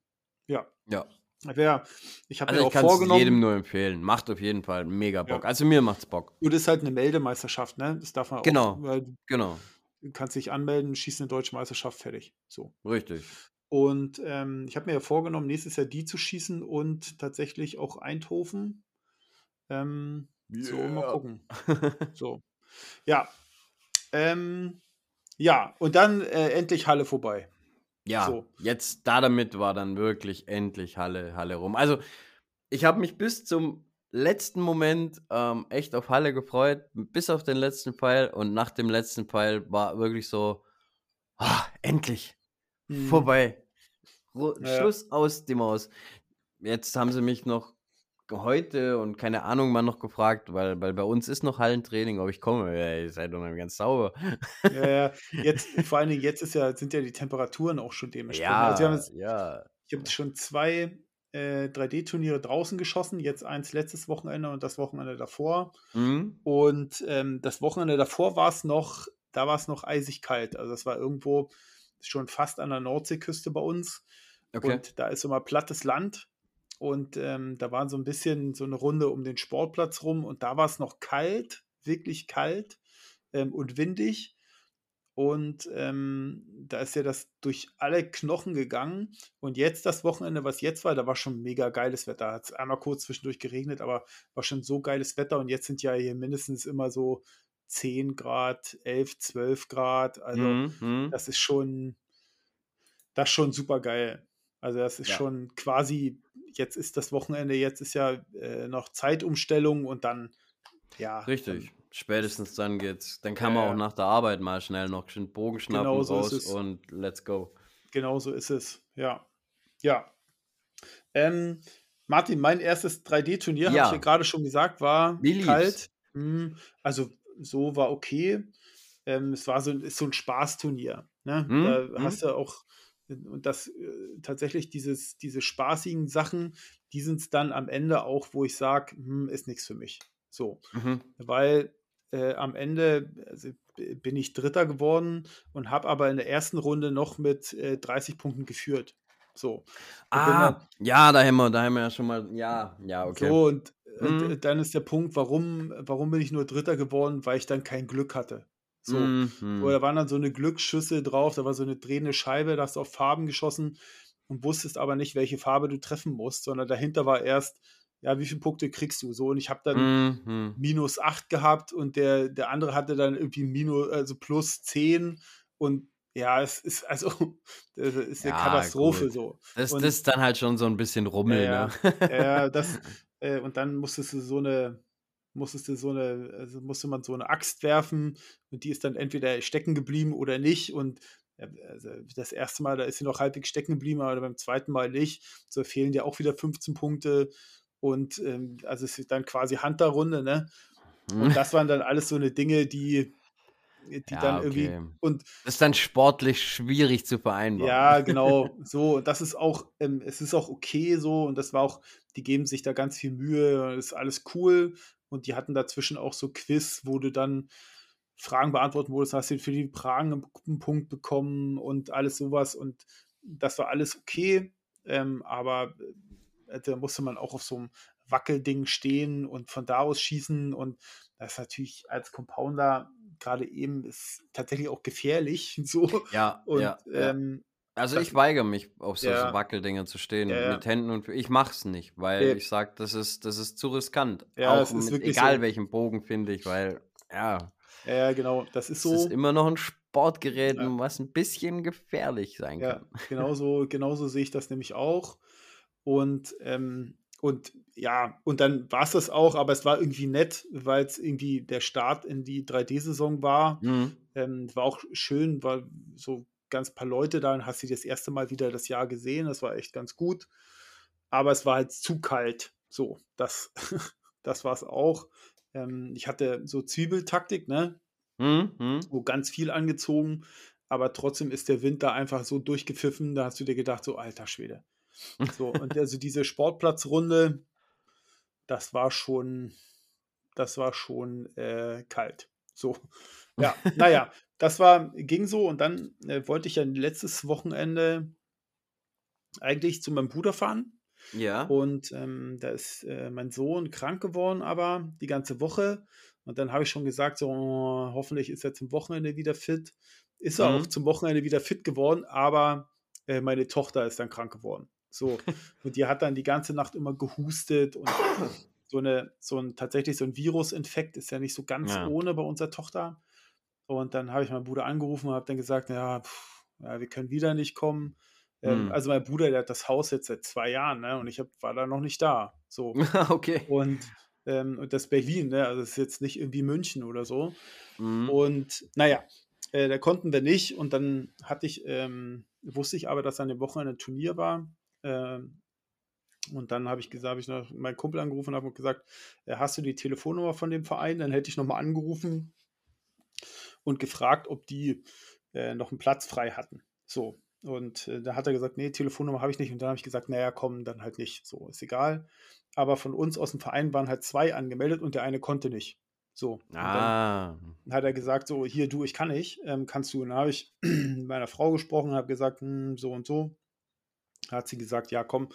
Ja. Ja. Wer, ich habe Also mir ich auch kann es vorgenommen, jedem nur empfehlen. Macht auf jeden Fall mega Bock. Ja. Also mir macht's Bock. gut, ist halt eine Meldemeisterschaft, ne? Das darf man Genau. auch, weil Genau. Du kannst dich anmelden, schießt eine deutsche Meisterschaft, fertig. So. Richtig. Und ähm, ich habe mir ja vorgenommen, nächstes Jahr die zu schießen und tatsächlich auch Eindhoven. Ähm, So, mal Yeah. gucken. [LAUGHS] So. Ja. Ähm, ja, und dann äh, endlich Halle vorbei. Ja, So. jetzt da damit war dann wirklich endlich Halle, Halle rum. Also, ich habe mich bis zum letzten Moment ähm, echt auf Halle gefreut, bis auf den letzten Pfeil. Und nach dem letzten Pfeil war wirklich so, ah, endlich, Hm. vorbei. Ru Ja. Schluss aus die Maus. Jetzt haben sie mich noch heute und keine Ahnung mal noch gefragt, weil, weil bei uns ist noch Hallentraining, ob ich komme. Ja, ihr seid doch noch ganz sauber. Ja, ja. [LAUGHS] Jetzt, vor allen Dingen, jetzt ist ja, sind ja die Temperaturen auch schon dementsprechend. Also Ja, jetzt, ja. ich habe schon zwei äh, 3D-Turniere draußen geschossen, jetzt eins letztes Wochenende und das Wochenende davor. Mhm. Und ähm, das Wochenende davor war es noch, da war es noch eisig kalt. Also das war irgendwo schon fast an der Nordseeküste bei uns. Okay. Und da ist immer plattes Land. Und ähm, da waren so ein bisschen so eine Runde um den Sportplatz rum. Und da war es noch kalt, wirklich kalt ähm, und windig. Und ähm, da ist ja das durch alle Knochen gegangen. Und jetzt das Wochenende, was jetzt war, da war schon mega geiles Wetter. Hat es einmal kurz zwischendurch geregnet, aber war schon so geiles Wetter. Und jetzt sind ja hier mindestens immer so 10 Grad, 11, 12 Grad. Also Mhm, mhm. das ist schon, das ist schon super geil. Also das ist Ja. schon quasi, jetzt ist das Wochenende, jetzt ist ja äh, noch Zeitumstellung und dann, ja, Richtig. Spätestens dann geht's. Dann kann man Ja, auch ja. nach der Arbeit mal schnell noch einen Bogen schnappen Genau so ist raus und let's go. Genau so ist es. Ja. Ja. Ähm, Martin, mein erstes 3D-Turnier, habe ich ja Ja, gerade schon gesagt, war wie lief's? kalt. Hm, Also so war okay. Ähm, es war so, ist so ein Spaßturnier. Ne? Hm? Da Hm? hast du auch, und das äh, tatsächlich dieses, diese spaßigen Sachen, die sind es dann am Ende auch, wo ich sage, hm, ist nichts für mich. So. Mhm. Weil äh, am Ende also, bin ich Dritter geworden und habe aber in der ersten Runde noch mit äh, 30 Punkten geführt. So. Und bin dann, Ah, ja, da haben wir, da haben wir ja schon mal. Ja, ja, okay. so, und, und Mhm. äh, dann ist der Punkt, warum, warum bin ich nur Dritter geworden? Weil ich dann kein Glück hatte. So. So, Mhm. da waren dann so eine Glücksschüsse drauf, da war so eine drehende Scheibe, da hast du auf Farben geschossen und wusstest aber nicht, welche Farbe du treffen musst, sondern dahinter war erst, ja, wie viele Punkte kriegst du? So, und ich habe dann Mhm. minus 8 gehabt und der, der andere hatte dann irgendwie minus, also plus 10 und ja, es ist also [LAUGHS] das ist eine Ja, Katastrophe gut. so. Das, Und das ist dann halt schon so ein bisschen Rummel, ja, ne? ja, [LAUGHS] das, äh, und dann musstest du so eine, musstest du so eine, also musste man so eine Axt werfen und die ist dann entweder stecken geblieben oder nicht. Und ja, also das erste Mal, da ist sie noch halbwegs stecken geblieben, aber beim zweiten Mal nicht. So fehlen dir auch wieder 15 Punkte. Und ähm, also es ist dann quasi Hunter-Runde, ne? Und Mhm. das waren dann alles so eine Dinge, die, die Ja, dann irgendwie okay. und Das ist dann sportlich schwierig zu vereinbaren. ja, [LAUGHS] genau, so, und das ist auch, ähm, es ist auch okay so, und das war auch, die geben sich da ganz viel Mühe, ist alles cool, und die hatten dazwischen auch so Quiz, wo du dann Fragen beantworten wurdest, hast du für die Fragen einen Punkt bekommen und alles sowas, und das war alles okay, ähm, aber äh, da musste man auch auf so einem Wackelding stehen und von da aus schießen, und das ist natürlich als Compounder gerade eben ist tatsächlich auch gefährlich, [LAUGHS] so, Ja, und ja, ähm, Also das, ich weigere mich, auf so, so ja, Wackeldinger zu stehen ja, mit Händen und ich mach's nicht, weil ja, ich sag, das ist, das ist zu riskant. ja, Auch ist mit egal so. welchem Bogen finde ich, weil ja, Ja, genau, das ist es ist so. immer noch ein Sportgerät, was ein bisschen gefährlich sein kann. [LAUGHS] genauso, genauso sehe ich das nämlich auch. Und, ähm, und ja, und dann war es das auch, aber es war irgendwie nett, weil es irgendwie der Start in die 3D-Saison war. Mhm. Ähm, war auch schön, war so ganz paar Leute da und hast sie das erste Mal wieder das Jahr gesehen. Das war echt ganz gut. Aber es war halt zu kalt. So, das, [LAUGHS] das war es auch. Ähm, ich hatte so Zwiebeltaktik, ne? Mhm. Mhm. Wo ganz viel angezogen, aber trotzdem ist der Wind da einfach so durchgepfiffen, da hast du dir gedacht, so alter Schwede. So, [LAUGHS] und also diese Sportplatzrunde, das war schon, das war schon äh, kalt. So, ja, naja, [LAUGHS] das war, ging so und dann äh, wollte ich ja letztes Wochenende eigentlich zu meinem Bruder fahren. Ja. Und ähm, da ist äh, mein Sohn krank geworden, aber die ganze Woche. Und dann habe ich schon gesagt, so oh, hoffentlich ist er zum Wochenende wieder fit. Ist er Mhm. auch zum Wochenende wieder fit geworden, aber äh, meine Tochter ist dann krank geworden. So. Und die hat dann die ganze Nacht immer gehustet und so eine, so ein tatsächlich so ein Virusinfekt ist ja nicht so ganz Ja. ohne bei unserer Tochter. Und dann habe ich meinen Bruder angerufen und habe dann gesagt, ja, pff, ja, wir können wieder nicht kommen. Ähm, Hm. also mein Bruder, der hat das Haus jetzt seit zwei Jahren, ne? Und ich hab, war da noch nicht da. So. [LAUGHS] okay. Und, ähm, und das Berlin, ne? Also es ist jetzt nicht irgendwie München oder so. Mhm. Und naja, äh, da konnten wir nicht. Und dann hatte ich, ähm, wusste ich aber, dass an dem Wochenende ein Turnier war. Ähm, und dann habe ich gesagt, habe ich noch meinen Kumpel angerufen und habe gesagt, äh, hast du die Telefonnummer von dem Verein? Dann hätte ich nochmal angerufen und gefragt, ob die äh, noch einen Platz frei hatten. So. Und äh, da hat er gesagt, nee, Telefonnummer habe ich nicht. Und dann habe ich gesagt, naja, komm, dann halt nicht. So, ist egal. Aber von uns aus dem Verein waren halt zwei angemeldet und der eine konnte nicht. So. Und dann Ah. hat er gesagt, so, hier, du, ich kann nicht, ähm, kannst du. Und dann habe ich [CLEARS THROAT] mit meiner Frau gesprochen, habe gesagt, hm, so und so. Hat sie gesagt, ja, komm,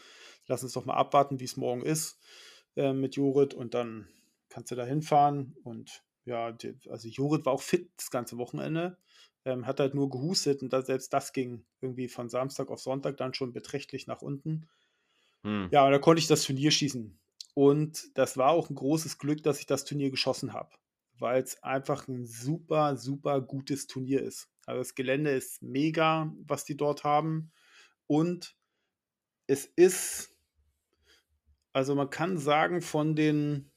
lass uns doch mal abwarten, wie es morgen ist äh, mit Jorit und dann kannst du da hinfahren. Und ja, die, also Jorit war auch fit das ganze Wochenende, ähm, hat halt nur gehustet und da, selbst das ging irgendwie von Samstag auf Sonntag dann schon beträchtlich nach unten. Hm. Ja, und da konnte ich das Turnier schießen. Und das war auch ein großes Glück, dass ich das Turnier geschossen habe, weil es einfach ein super, super gutes Turnier ist. Also das Gelände ist mega, was die dort haben. Und es ist, also man kann sagen, von den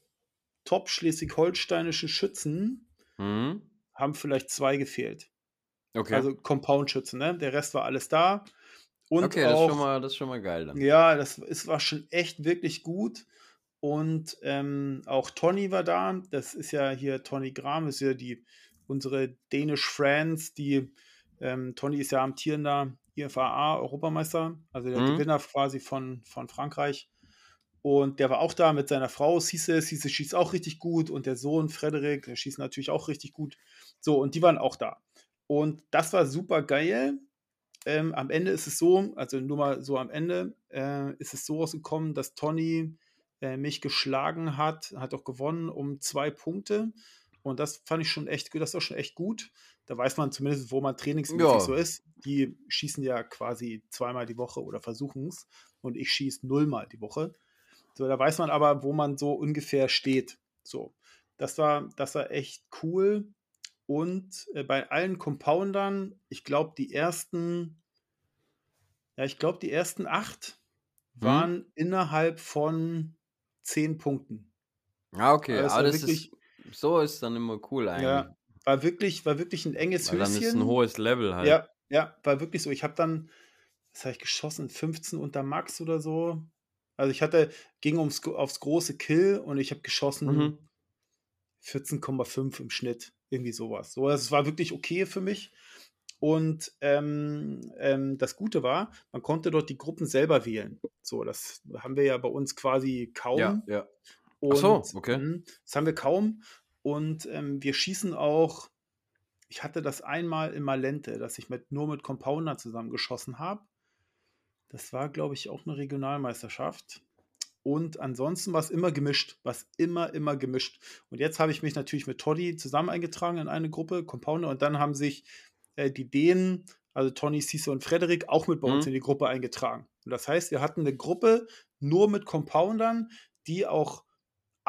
top schleswig-holsteinischen Schützen Mhm. haben vielleicht zwei gefehlt. Okay. Also Compound-Schützen, ne? Der Rest war alles da. Und okay, das ist, auch, schon mal, das ist schon mal geil dann. Ja, das ist, war schon echt wirklich gut. Und ähm, auch Tony war da. Das ist ja hier Tony Gram, ist ja die unsere Danish Friends, die ähm, Tony ist ja amtierender IFAA-Europameister, also der Mhm. Gewinner quasi von, von Frankreich. Und der war auch da mit seiner Frau, Cisse. Cisse schießt auch richtig gut. Und der Sohn Frederik, der schießt natürlich auch richtig gut. So, und die waren auch da. Und das war super geil. Ähm, am Ende ist es so, also nur mal so am Ende, äh, ist es so rausgekommen, dass Tony äh, mich geschlagen hat, hat auch gewonnen um zwei Punkte. Und das fand ich schon echt gut, das war schon echt gut. Da weiß man zumindest, wo man trainingsmäßig Ja. so ist. Die schießen ja quasi zweimal die Woche oder versuchen es. Und ich schieße nullmal die Woche. So, da weiß man aber, wo man so ungefähr steht. So, das war, das war echt cool. Und äh, bei allen Compoundern, ich glaube, die ersten, ja, ich glaube, die ersten acht Mhm. waren innerhalb von zehn Punkten. Ah, okay. Also Aber das wirklich, ist, so ist dann immer cool eigentlich. ja, war wirklich, war wirklich ein enges Weil dann ist ein Höschen. hohes Level halt. Ja, ja, war wirklich so. Ich habe dann, was habe ich geschossen? 15 unter Max oder so. Also ich hatte, ging ums, aufs große Kill und ich habe geschossen Mhm. 14,5 im Schnitt. Irgendwie sowas. So, also es war wirklich okay für mich. Und ähm, ähm, das Gute war, man konnte dort die Gruppen selber wählen. So, das haben wir ja bei uns quasi kaum. Ja, ja. Und so, okay. mh, das haben wir kaum. Und ähm, wir schießen auch. Ich hatte das einmal in Malente, dass ich mit, nur mit Compounder zusammen geschossen habe. Das war, glaube ich, auch eine Regionalmeisterschaft. Und ansonsten war es immer gemischt, was immer, immer gemischt. Und jetzt habe ich mich natürlich mit Toddy zusammen eingetragen in eine Gruppe, Compounder, und dann haben sich äh, die Dänen, also Tony, Cisse und Frederik, auch mit bei uns Mhm. in die Gruppe eingetragen. Und das heißt, wir hatten eine Gruppe nur mit Compoundern, die auch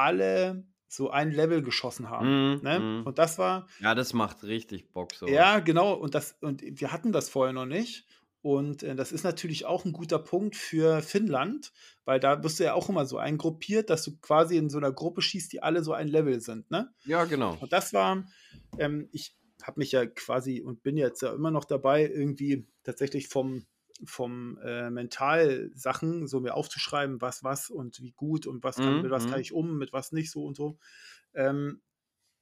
alle so ein Level geschossen haben. Mhm, Ne? mhm. Und das war, Ja, das macht richtig Bock so. ja, genau, und das, und wir hatten das vorher noch nicht. Und äh, das ist natürlich auch ein guter Punkt für Finnland, weil da wirst du ja auch immer so eingruppiert, dass du quasi in so einer Gruppe schießt, die alle so ein Level sind, ne? Ja, genau. Und das war, ähm, ich habe mich ja quasi und bin jetzt ja immer noch dabei, irgendwie tatsächlich vom, vom äh, Mentalsachen so mir aufzuschreiben, was was und wie gut und was kann, Mhm, mit was kann mhm. ich um, mit was nicht so und so. Ähm,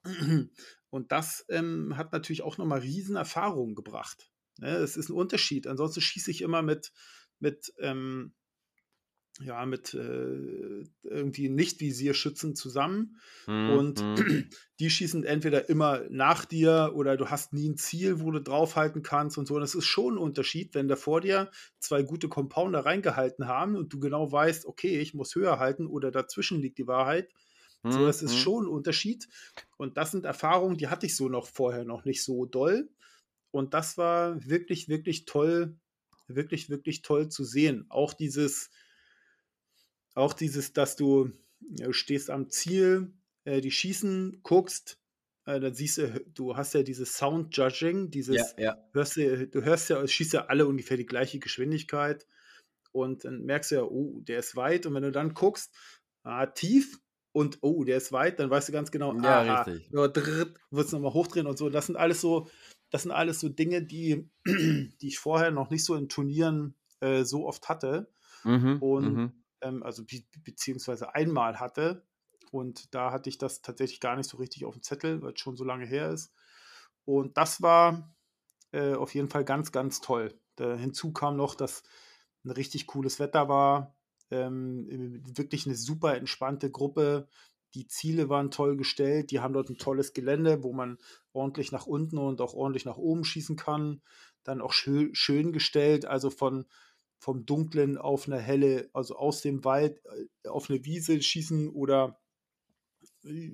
[CLEARS THROAT] und das ähm, hat natürlich auch nochmal riesen Erfahrungen gebracht. Ne? Es ist ein Unterschied. Ansonsten schieße ich immer mit, mit ähm, ja, mit äh, irgendwie Nicht-Visierschützen zusammen Mhm, und mhm. [CLEARS THROAT] die schießen entweder immer nach dir oder du hast nie ein Ziel, wo du draufhalten kannst und so. Und das ist schon ein Unterschied, wenn da vor dir zwei gute Compounder reingehalten haben und du genau weißt, okay, ich muss höher halten oder dazwischen liegt die Wahrheit. So, Mhm, das ist mhm. schon ein Unterschied. Und das sind Erfahrungen, die hatte ich so noch vorher noch nicht so doll. Und das war wirklich, wirklich toll, wirklich, wirklich toll zu sehen. Auch dieses, auch dieses, dass du äh, stehst am Ziel, äh, die schießen, guckst, äh, dann siehst du, du hast ja dieses Sound Judging, Ja, dieses, ja. hörst du, du hörst ja, es schießt ja alle ungefähr die gleiche Geschwindigkeit und dann merkst du ja, oh, der ist weit und wenn du dann guckst, ah, tief und oh, der ist weit, dann weißt du ganz genau, Ja, aha, richtig. ja, wird es nochmal hochdrehen und so. Das sind alles so, das sind alles so Dinge, die, [CLEARS THROAT] die ich vorher noch nicht so in Turnieren äh, so oft hatte Mhm, und mhm. Ähm, also be beziehungsweise einmal hatte. Und da hatte ich das tatsächlich gar nicht so richtig auf dem Zettel, weil es schon so lange her ist. Und das war äh, auf jeden Fall ganz, ganz toll. Da, hinzu kam noch, dass ein richtig cooles Wetter war. Ähm, wirklich eine super entspannte Gruppe. Die Ziele waren toll gestellt. Die haben dort ein tolles Gelände, wo man ordentlich nach unten und auch ordentlich nach oben schießen kann. Dann auch schön, schön gestellt, also von vom Dunklen auf eine helle, also aus dem Wald äh, auf eine Wiese schießen oder äh,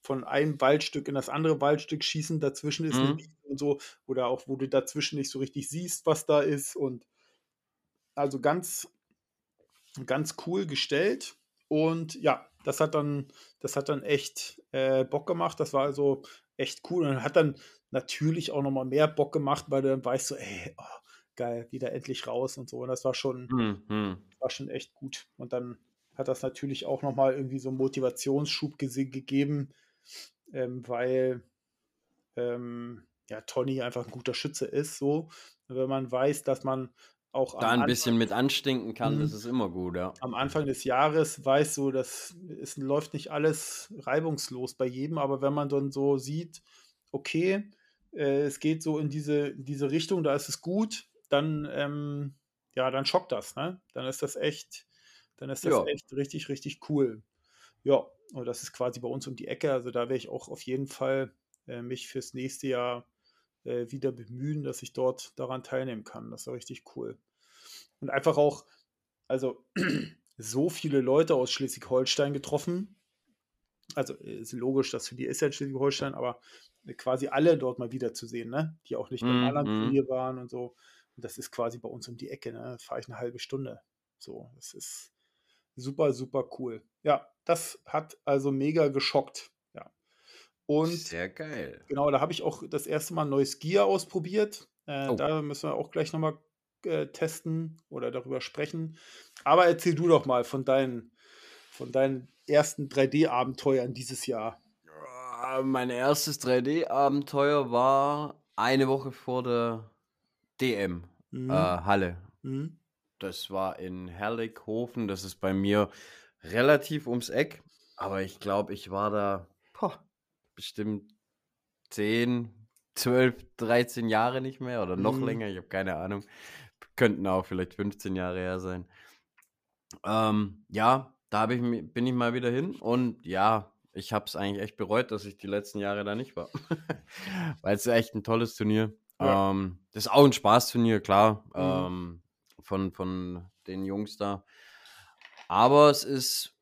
von einem Waldstück in das andere Waldstück schießen, dazwischen ist eine Mhm. Wiese und so, oder auch wo du dazwischen nicht so richtig siehst, was da ist. Und also ganz, ganz cool gestellt. Und ja, das hat dann, das hat dann echt äh, Bock gemacht, das war also echt cool. Und hat dann natürlich auch nochmal mehr Bock gemacht, weil du dann weißt so, ey, oh, geil, wieder endlich raus und so und das war schon, Mhm, war schon echt gut. Und dann hat das natürlich auch nochmal irgendwie so einen Motivationsschub gegeben, ähm, weil ähm, ja, Tony einfach ein guter Schütze ist, so. Und wenn man weiß, dass man auch Da ein bisschen Anfang, mit anstinken kann, das Mhm. ist immer gut, ja. am Anfang des Jahres weiß, so, dass es läuft nicht alles reibungslos bei jedem, aber wenn man dann so sieht, okay, äh, es geht so in diese, in diese Richtung, da ist es gut, dann, ähm, ja, dann schockt das, ne? Dann ist das echt, dann ist das Ja. echt richtig, richtig cool. Ja, und das ist quasi bei uns um die Ecke. Also da werde ich auch auf jeden Fall äh, mich fürs nächste Jahr äh, wieder bemühen, dass ich dort daran teilnehmen kann. Das war richtig cool. Und einfach auch, also [CLEARS THROAT] so viele Leute aus Schleswig-Holstein getroffen. Also äh, ist logisch, dass für die ist ja Schleswig-Holstein, aber äh, quasi alle dort mal wiederzusehen, ne? Die auch nicht beim anderen mhm. Turnier waren und so. Und das ist quasi bei uns um die Ecke, ne? Da fahre ich eine halbe Stunde. So, das ist super, super cool. Ja, das hat also mega geschockt. Ja. Und Sehr geil. genau, da habe ich auch das erste Mal ein neues Gear ausprobiert. Äh, Oh. da müssen wir auch gleich nochmal äh, testen oder darüber sprechen. Aber erzähl du doch mal von deinen, von deinen ersten 3D-Abenteuern dieses Jahr. Ah, Mein erstes 3D-Abenteuer war eine Woche vor der DM Mhm. äh, Halle. Mhm. Das war in Herrlichhofen. Das ist bei mir relativ ums Eck. Aber ich glaube, ich war da boah, bestimmt 10, 12, 13 Jahre nicht mehr oder noch Mhm. länger. Ich habe keine Ahnung. Könnten auch vielleicht 15 Jahre her sein. Ähm, ja, da ich, bin ich mal wieder hin und ja, ich habe es eigentlich echt bereut, dass ich die letzten Jahre da nicht war. [LAUGHS] Weil es echt ein tolles Turnier. Ja. Ähm, das ist auch ein Spaßturnier, klar, Mhm. ähm, von, von den Jungs da. Aber es ist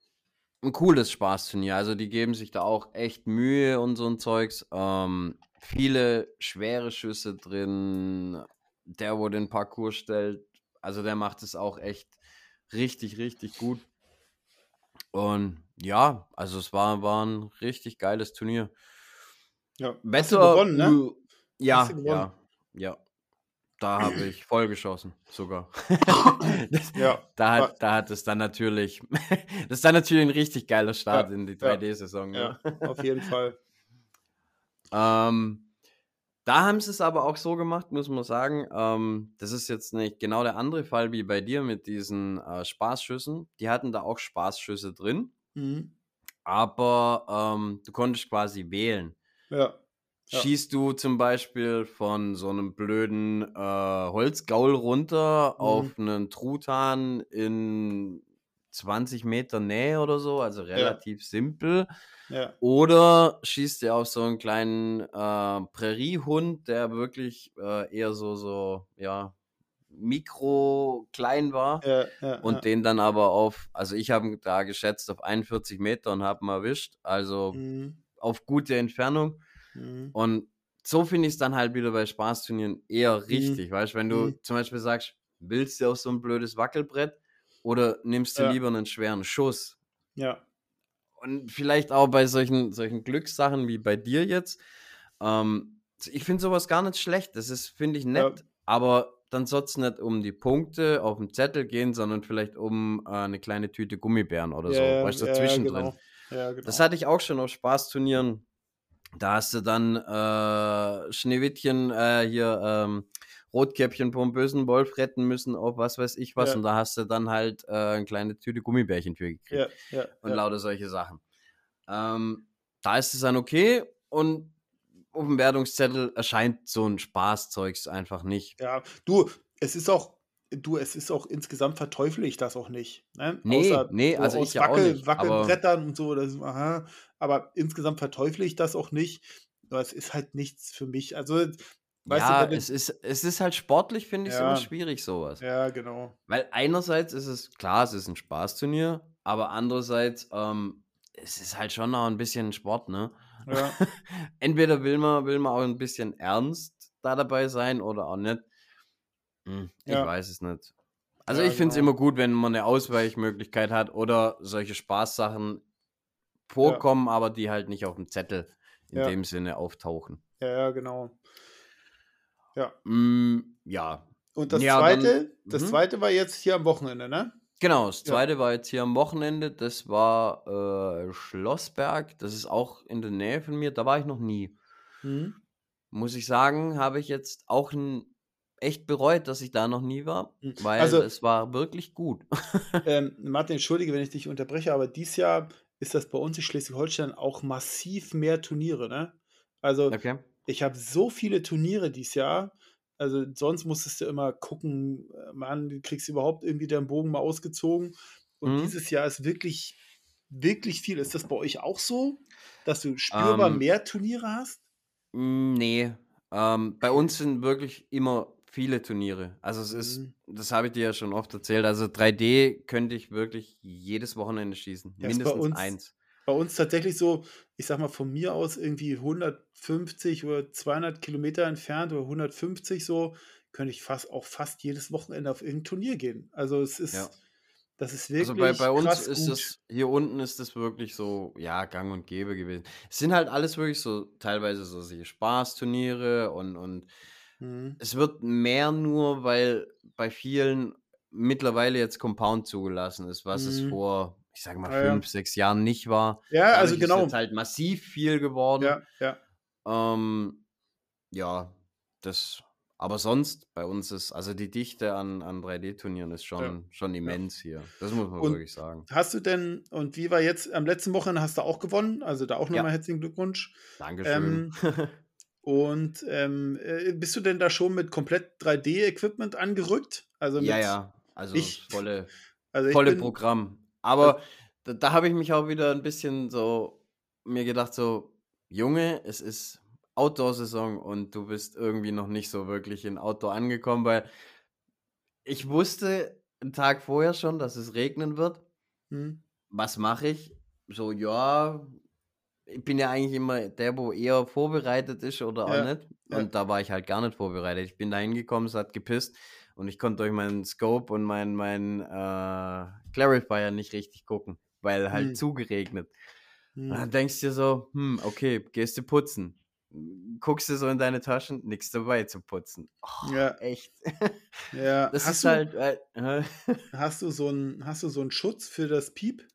ein cooles Spaßturnier. Also die geben sich da auch echt Mühe und so ein Zeugs. Ähm, viele schwere Schüsse drin. Der, wo den Parcours stellt, also der macht es auch echt richtig, richtig gut. Und ja, also es war, war ein richtig geiles Turnier. Ja. Wetter, gewonnen, ne? ja, ja, ja. Da habe [CLEARS THROAT] ich voll geschossen, sogar. [LAUGHS] das, Ja, da, hat, da hat es dann natürlich, [LAUGHS] das ist dann natürlich ein richtig geiler Start ja, in die ja, 3D-Saison. ja, Ne? auf jeden Fall. [LAUGHS] Ähm, da haben sie es aber auch so gemacht, muss man sagen. Ähm, das ist jetzt nicht genau der andere Fall wie bei dir mit diesen äh, Spaßschüssen. Die hatten da auch Spaßschüsse drin, Mhm. aber ähm, du konntest quasi wählen. Ja, ja, Schießt du zum Beispiel von so einem blöden äh, Holzgaul runter mhm. auf einen Truthahn in 20 Meter Nähe oder so, also ja, relativ simpel. ja, Oder schießt ihr auf so einen kleinen äh, Präriehund, der wirklich äh, eher so, so, ja, mikro klein war ja, ja, und ja. den dann aber auf, also ich habe da geschätzt auf 41 Meter und habe ihn erwischt, also Mhm. auf gute Entfernung. Mhm. Und so finde ich es dann halt wieder bei Spaßturnieren eher Mhm. richtig, weißt du, wenn du Mhm. zum Beispiel sagst, willst du auf so ein blödes Wackelbrett oder nimmst du Ja, lieber einen schweren Schuss? ja, Und vielleicht auch bei solchen, solchen Glückssachen wie bei dir jetzt. Ähm, ich finde sowas gar nicht schlecht. Das ist, finde ich, ja, nett, aber dann soll es nicht um die Punkte auf dem Zettel gehen, sondern vielleicht um äh, eine kleine Tüte Gummibären oder ja, so. ja, Weißt du, ja, ja, zwischendrin. genau. Ja, Das genau. hatte ich auch schon auf Spaßturnieren. Da hast du dann äh, Schneewittchen, äh, hier ähm, Rotkäppchen vom bösen Wolf retten müssen auf was weiß ich was. Ja, Und da hast du dann halt äh, eine kleine Tüte Gummibärchen für gekriegt. ja, ja, Und lauter solche Sachen. Ähm, da ist es dann okay und auf dem Wertungszettel erscheint so ein Spaßzeugs einfach nicht. Ja, du, es ist auch, du, es ist auch insgesamt verteufle ich das auch nicht. Ne? Nee, Außer nee, so also ich ja auch Wackel, nicht. Aber Wackelbrettern und so, das, aha, aber insgesamt verteufle ich das auch nicht. Nur es ist halt nichts für mich. Also, weißt du, ja, du, es ist, es ist halt sportlich, finde ich es immer ja, schwierig, sowas. ja, genau. Weil einerseits ist es, klar, es ist ein Spaßturnier, aber andererseits, ähm, es ist halt schon noch ein bisschen Sport, ne? Ja, [LAUGHS] Entweder will man, will man auch ein bisschen ernst da dabei sein oder auch nicht. Hm, ich ja, weiß es nicht. Also ja, ich finde es genau. immer gut, wenn man eine Ausweichmöglichkeit hat oder solche Spaßsachen Ja, vorkommen, aber die halt nicht auf dem Zettel in ja, dem Sinne auftauchen. ja, ja, genau. Ja. Mm, ja. Und das Ja, dann, zweite, das mhm. zweite war jetzt hier am Wochenende, ne? Genau, das Ja. zweite war jetzt hier am Wochenende. Das war äh, Schlossberg. Das ist auch in der Nähe von mir. Da war ich noch nie. Mhm. Muss ich sagen, habe ich jetzt auch n- echt bereut, dass ich da noch nie war, Mhm. weil Also, es war wirklich gut. [LAUGHS] ähm, Martin, entschuldige, wenn ich dich unterbreche, aber dieses Jahr ist das bei uns in Schleswig-Holstein auch massiv mehr Turniere, ne? Also, Okay. ich habe so viele Turniere dieses Jahr. Also, sonst musstest du immer gucken, äh, Mann, du kriegst überhaupt irgendwie deinen Bogen mal ausgezogen. Und Mhm. dieses Jahr ist wirklich, wirklich viel. Ist das bei euch auch so, dass du spürbar Ähm, mehr Turniere hast? mm, nee. Ähm, bei uns sind wirklich immer viele Turniere. Also es ist, Mhm. das habe ich dir ja schon oft erzählt. Also 3D könnte ich wirklich jedes Wochenende schießen. Ja, ist bei Mindestens uns, eins. bei uns tatsächlich so, ich sag mal, von mir aus irgendwie 150 oder 200 Kilometer entfernt oder 150 so, könnte ich fast auch fast jedes Wochenende auf irgendein Turnier gehen. Also es Ja. ist, das ist Also bei, wirklich bei uns krass ist gut. es, hier unten ist es wirklich so, ja, gang und gäbe gewesen. Es sind halt alles wirklich so, teilweise so Spaßturniere und, und Mhm. es wird mehr nur, weil bei vielen mittlerweile jetzt Compound zugelassen ist, was es Mhm. vor, ich sage mal, Ja, ja. fünf, sechs Jahren nicht war. Ja, also Dadurch ist genau. jetzt halt massiv viel geworden. Ja, ja. Ähm, ja, das, aber sonst bei uns ist, also die Dichte an, an 3D-Turnieren ist Ja, schon, schon ja. immens hier. Das muss man Und wirklich sagen. hast du denn, und wie war jetzt, am letzten Wochenende hast du auch gewonnen, also da auch Ja, nochmal herzlichen Glückwunsch. Dankeschön. Ähm, [LAUGHS] und ähm, äh, bist du denn da schon mit komplett 3D-Equipment angerückt? Also Ja, mit, ja, also ich, volle, [LAUGHS] also volle bin, Programm. also, Aber da, da habe ich mich auch wieder ein bisschen so mir gedacht, so, Junge, es ist Outdoor-Saison und du bist irgendwie noch nicht so wirklich in Outdoor angekommen, weil ich wusste einen Tag vorher schon, dass es regnen wird. hm, Was mache ich? So, ja, ich bin ja eigentlich immer der, wo eher vorbereitet ist oder auch ja, nicht. ja, Und da war ich halt gar nicht vorbereitet. Ich bin da hingekommen, es hat gepisst und ich konnte durch meinen Scope und meinen mein, äh, Clarifier nicht richtig gucken, weil halt hm, zugeregnet. Und hm, dann denkst du dir so, hm, okay, gehst du putzen. guckst du so in deine Taschen, nichts dabei zu putzen. Oh, Ja. echt. Ja. Das Hast ist du halt. Äh, hast du so 'n hast du so 'n Schutz für das Piep?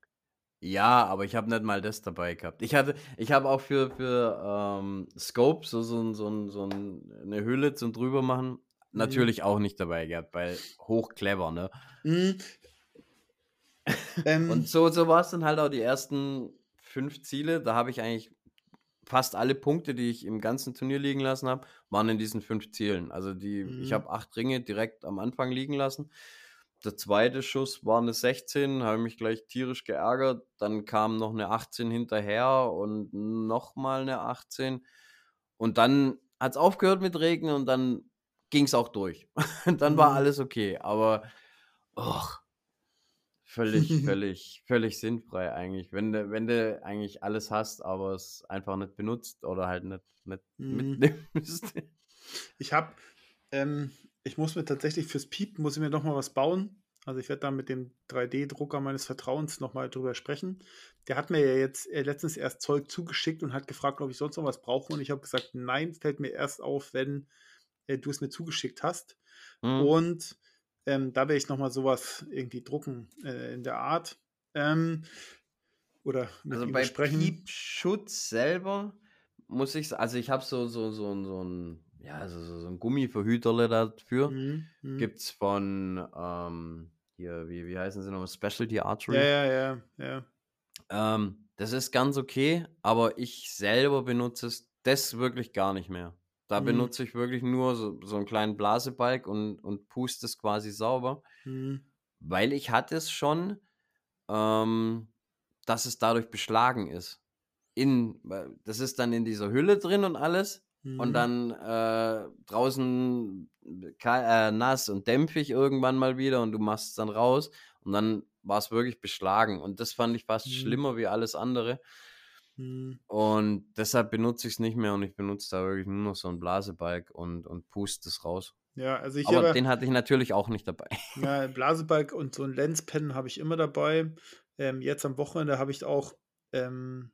Ja, aber ich habe nicht mal das dabei gehabt. Ich hatte, ich habe auch für, für ähm, Scope so, so, so, so eine Hülle zum drüber machen. Mhm. Natürlich auch nicht dabei gehabt, weil hoch clever, ne? Mhm. [LAUGHS] Ähm, Und so, so war es dann halt auch die ersten fünf Ziele. Da habe ich eigentlich fast alle Punkte, die ich im ganzen Turnier liegen lassen habe, waren in diesen fünf Zielen. Also die, ich Mhm. habe acht Ringe direkt am Anfang liegen lassen. Der zweite Schuss war eine 16, habe mich gleich tierisch geärgert. Dann kam noch eine 18 hinterher und nochmal eine 18. Und dann hat es aufgehört mit Regen und dann ging es auch durch. [LAUGHS] dann war Mhm. alles okay. Aber och, völlig, [LAUGHS] völlig, völlig sinnfrei eigentlich. Wenn du, wenn du eigentlich alles hast, aber es einfach nicht benutzt oder halt nicht, nicht Mhm. mitnimmst. [LAUGHS] Ich habe ähm, ich muss mir tatsächlich fürs Piep muss ich mir noch mal was bauen. Also, ich werde da mit dem 3D-Drucker meines Vertrauens noch mal drüber sprechen. Der hat mir ja jetzt, äh, letztens erst Zeug zugeschickt und hat gefragt, ob ich sonst noch was brauche und ich habe gesagt: „Nein, fällt mir erst auf, wenn, äh, du es mir zugeschickt hast.“ Mhm. Und, ähm, da werde ich noch mal so was irgendwie drucken, äh, in der Art, ähm, oder mit Also ihm bei. Piepschutz selber muss ich, also ich habe so, so, so, so ein, ja, so, so so ein Gummiverhüterle dafür. Mhm, mhm. Gibt es von, ähm, hier, wie, wie heißen sie nochmal? Specialty Ja, Archery. ja, ja, ja. Ähm, das ist ganz okay, aber ich selber benutze es das wirklich gar nicht mehr. Da Mhm. benutze ich wirklich nur so, so einen kleinen Blasebalg und, und puste es quasi sauber, Mhm. weil ich hatte es schon, ähm, dass es dadurch beschlagen ist. In, das ist dann in dieser Hülle drin und alles und Mhm. dann äh, draußen äh, nass und dämpfig irgendwann mal wieder und du machst es dann raus und dann war es wirklich beschlagen und das fand ich fast Mhm. schlimmer wie alles andere Mhm. und deshalb benutze ich es nicht mehr und ich benutze da wirklich nur noch so einen Blasebalg und, und puste es raus. Ja, also ich Aber habe den hatte ich natürlich auch nicht dabei. [LAUGHS] ja, Blasebalg und so 'n Lenspen habe ich immer dabei. Ähm, jetzt am Wochenende habe ich auch, ähm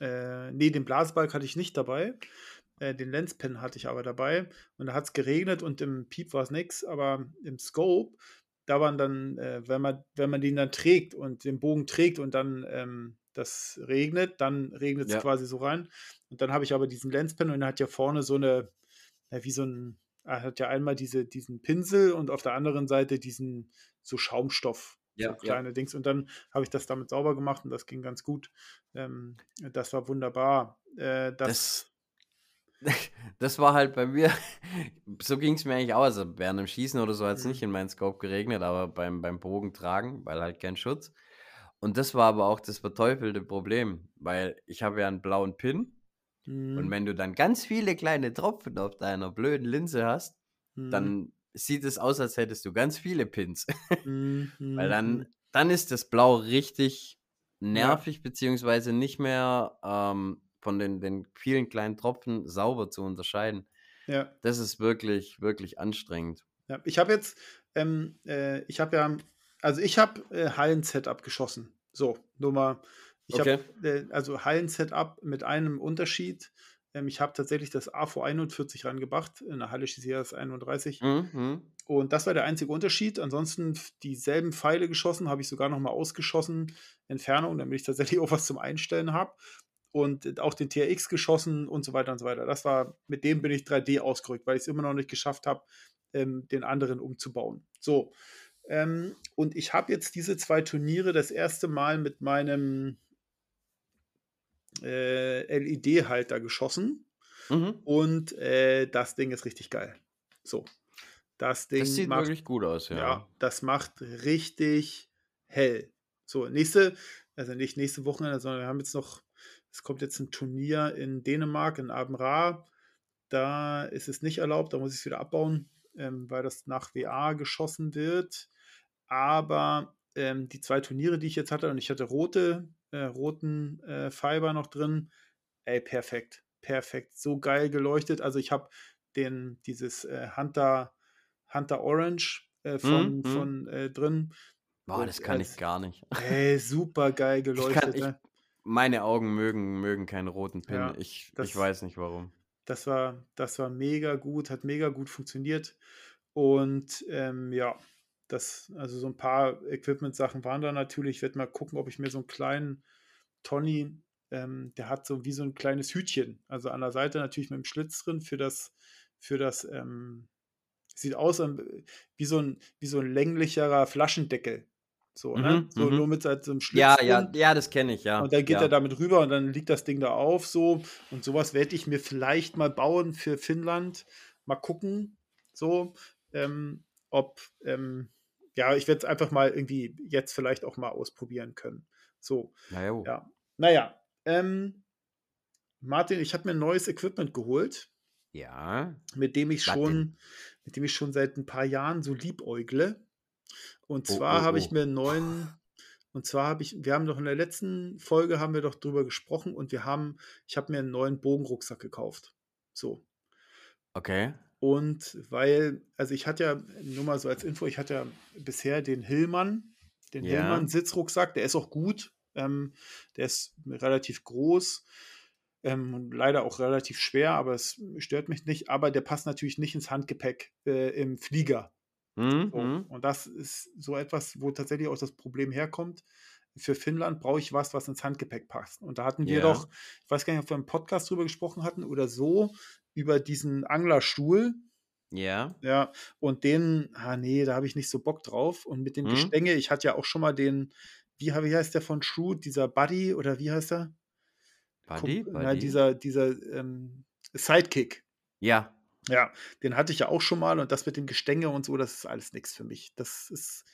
äh, ne, den Blasebalg hatte ich nicht dabei. Äh, den Lenspen hatte ich aber dabei und da hat es geregnet und im Piep war es nix, aber im Scope, da waren dann, äh, wenn man wenn man den dann trägt und den Bogen trägt und dann, ähm, das regnet, dann regnet es Ja. quasi so rein. Und dann habe ich aber diesen Lenspen und der hat ja vorne so eine ja, wie so ein er hat ja einmal diese diesen Pinsel und auf der anderen Seite diesen so Schaumstoff, so Ja, ja. kleine Dings. Und dann habe ich das damit sauber gemacht und das ging ganz gut. Ähm, das war wunderbar. Äh, das Das, [LAUGHS] das war halt bei mir, [LAUGHS] so ging es mir eigentlich auch. Also während dem Schießen oder so hat es Mhm. nicht in meinen Scope geregnet, aber beim, beim Bogen tragen, weil halt kein Schutz. Und das war aber auch das verteufelte Problem, weil ich habe ja einen blauen Pin und Mhm. wenn du dann ganz viele kleine Tropfen auf deiner blöden Linse hast, Mhm. dann sieht es aus, als hättest du ganz viele Pins. Mhm, [LAUGHS] Weil dann, mhm. dann ist das Blau richtig Ja. nervig, beziehungsweise nicht mehr ähm, von den, den vielen kleinen Tropfen sauber zu unterscheiden. Ja. Das ist wirklich, wirklich anstrengend. Ja, ich habe jetzt, ähm, äh, ich habe ja, also ich habe äh, Hallen-Setup geschossen. So, nur mal, ich Okay. habe, äh, also Hallen-Setup mit einem Unterschied. Ähm, ich habe tatsächlich das AVO 41 rangebracht. In der Halle ja das 31. Mhm. Und das war der einzige Unterschied. Ansonsten dieselben Pfeile geschossen, habe ich sogar noch mal ausgeschossen, Entfernung, damit ich tatsächlich [LAUGHS] auch was zum Einstellen habe. Und äh, auch den TRX geschossen und so weiter und so weiter. Das war, mit dem bin ich 3D ausgerückt, weil ich es immer noch nicht geschafft habe, ähm, den anderen umzubauen. So. Ähm, und ich habe jetzt diese zwei Turniere das erste Mal mit meinem äh, LED-Halter geschossen. Mhm. Und äh, das Ding ist richtig geil. So. Das Ding Das sieht macht wirklich gut aus, ja. ja, das macht richtig hell. So, nächste, also nicht nächste Wochenende, sondern wir haben jetzt noch, es kommt jetzt ein Turnier in Dänemark, in Abenra. Da ist es nicht erlaubt, da muss ich es wieder abbauen, ähm, weil das nach WA geschossen wird. Aber ähm, die zwei Turniere, die ich jetzt hatte, und ich hatte rote, äh, roten äh, Fiber noch drin, ey, perfekt, perfekt, so geil geleuchtet. Also ich habe den, dieses äh, Hunter, Hunter Orange äh, von, Mhm, mhm. von äh, drin. Boah, das kann als- ich gar nicht. [LAUGHS] Ey, super geil Ich kann, geleuchtet. ich, ne? meine Augen mögen, mögen keinen roten Pin. Ja, ich, das- ich weiß nicht warum. Das war, das war mega gut, hat mega gut funktioniert. Und ähm, ja, das, also so ein paar Equipment-Sachen waren da natürlich. Ich werde mal gucken, ob ich mir so einen kleinen Tony, ähm, der hat so wie so ein kleines Hütchen. Also an der Seite natürlich mit dem Schlitz drin für das, für das, ähm, sieht aus wie so ein, wie so ein länglicherer Flaschendeckel. So, ne? Mhm, So mhm. nur mit so einem Schlitz. Ja, ja, drin. ja, das kenne ich, ja. Und dann geht ja. er damit rüber und dann liegt das Ding da auf so. Und sowas werde ich mir vielleicht mal bauen für Finnland. Mal gucken, so, ähm, ob, ähm, ja, ich werde es einfach mal irgendwie jetzt vielleicht auch mal ausprobieren können. So, Ja, jo. ja. Naja, ähm, Martin, ich habe mir ein neues Equipment geholt, ja. mit dem ich schon, mit dem ich schon seit ein paar Jahren so liebäugle. Und Oh, zwar oh, habe ich oh. mir einen neuen, und zwar habe ich, wir haben doch in der letzten Folge haben wir doch drüber gesprochen und wir haben, ich habe mir einen neuen Bogenrucksack gekauft. So. Okay. Und weil, also ich hatte ja, nur mal so als Info, ich hatte ja bisher den Hillmann, den Ja. Hillmann Sitzrucksack, der ist auch gut. Ähm, der ist relativ groß. Ähm, und leider auch relativ schwer, aber es stört mich nicht. Aber der passt natürlich nicht ins Handgepäck äh, im Flieger. Mhm. So. mhm. Und das ist so etwas, wo tatsächlich auch das Problem herkommt. Für Finnland brauche ich was, was ins Handgepäck passt. Und da hatten wir Ja. doch, ich weiß gar nicht, ob wir im Podcast drüber gesprochen hatten oder so, über diesen Anglerstuhl. Ja. Ja, und den, ah nee, da habe ich nicht so Bock drauf. Und mit dem Mhm. Gestänge, ich hatte ja auch schon mal den, wie, wie heißt der von Shrewd, dieser Buddy oder wie heißt er? Buddy, Na, Buddy. dieser, dieser ähm, Sidekick. Ja. Ja, den hatte ich ja auch schon mal und das mit dem Gestänge und so, das ist alles nichts für mich. Das ist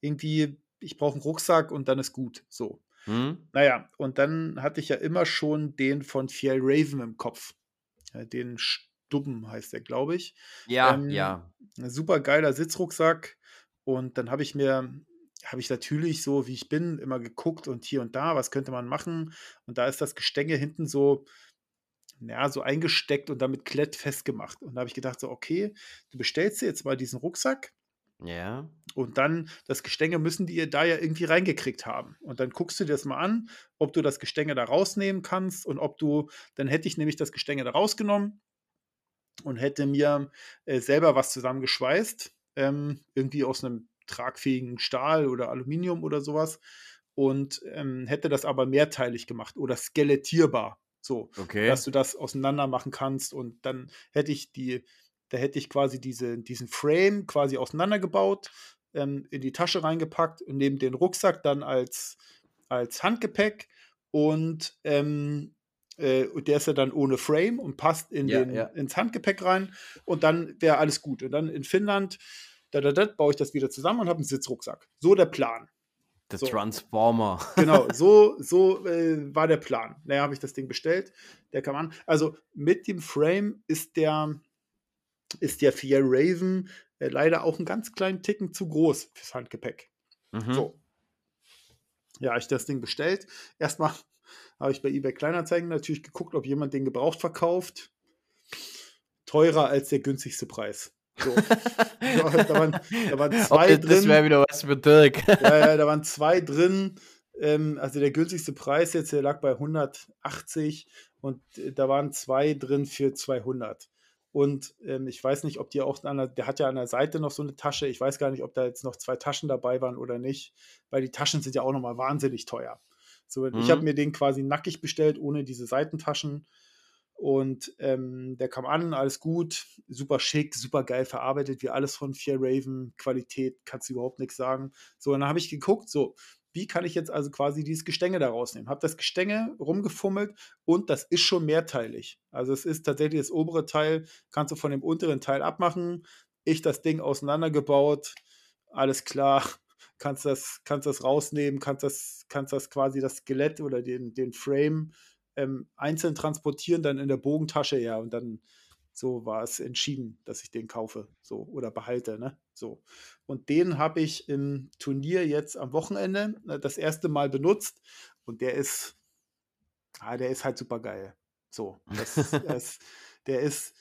irgendwie, ich brauche einen Rucksack und dann ist gut. So. Hm? Naja, und dann hatte ich ja immer schon den von Fjell Raven im Kopf. Ja, den Stubben heißt der, glaube ich. Ja, Ähm, ja. Super geiler Sitzrucksack. Und dann habe ich mir, habe ich natürlich so, wie ich bin, immer geguckt und hier und da, was könnte man machen. Und da ist das Gestänge hinten so, ja, so eingesteckt und damit klett festgemacht. Und da habe ich gedacht, so, okay, du bestellst dir jetzt mal diesen Rucksack Ja. und dann das Gestänge müssen die da ja irgendwie reingekriegt haben. Und dann guckst du dir das mal an, ob du das Gestänge da rausnehmen kannst und ob du, dann hätte ich nämlich das Gestänge da rausgenommen und hätte mir äh, selber was zusammengeschweißt, ähm, irgendwie aus einem tragfähigen Stahl oder Aluminium oder sowas und ähm, hätte das aber mehrteilig gemacht oder skelettierbar. So, Okay. dass du das auseinander machen kannst und dann hätte ich die, da hätte ich quasi diese, diesen Frame quasi auseinandergebaut, ähm, in die Tasche reingepackt und neben den Rucksack dann als, als Handgepäck und ähm, äh, der ist ja dann ohne Frame und passt in Ja, den, ja. ins Handgepäck rein und dann wäre alles gut. Und dann in Finnland, da, da, da, baue ich das wieder zusammen und habe einen Sitzrucksack. So der Plan. Der so. Transformer. Genau, [LAUGHS] so, so äh, war der Plan. Naja, habe ich das Ding bestellt. Der kam an. Also mit dem Frame ist der, ist der Fiel Raven äh, leider auch einen ganz kleinen Ticken zu groß fürs Handgepäck. Mhm. So. Ja, ich das Ding bestellt. Erstmal [LAUGHS] habe ich bei eBay Kleinanzeigen natürlich geguckt, ob jemand den gebraucht verkauft. Teurer als der günstigste Preis. So. [LAUGHS] da, waren, da waren zwei das das drin. wäre wieder was für Dirk. Ja, ja, [LAUGHS] da waren zwei drin. Ähm, also der günstigste Preis jetzt, der lag bei 180 und äh, da waren zwei drin für 200. Und ähm, ich weiß nicht, ob die auch an der, der hat ja an der Seite noch so eine Tasche. Ich weiß gar nicht, ob da jetzt noch zwei Taschen dabei waren oder nicht, weil die Taschen sind ja auch nochmal wahnsinnig teuer. So, Mhm. ich habe mir den quasi nackig bestellt, ohne diese Seitentaschen. Und ähm, der kam an, alles gut, super schick, super geil verarbeitet, wie alles von Fear Raven, Qualität, kannst du überhaupt nichts sagen. So, und dann habe ich geguckt, so, wie kann ich jetzt also quasi dieses Gestänge da rausnehmen? Habe das Gestänge rumgefummelt und das ist schon mehrteilig. Also es ist tatsächlich das obere Teil, kannst du von dem unteren Teil abmachen. Ich das Ding auseinandergebaut, alles klar, [LAUGHS] kannst das, kannst das rausnehmen, kannst das, kannst das quasi das Skelett oder den, den Frame ähm, einzeln transportieren, dann in der Bogentasche, ja, und dann so war es entschieden, dass ich den kaufe, so oder behalte, ne? So. Und den habe ich im Turnier jetzt am Wochenende äh, das erste Mal benutzt und der ist, ah, der ist halt super geil. So, das, [LAUGHS] das, der ist,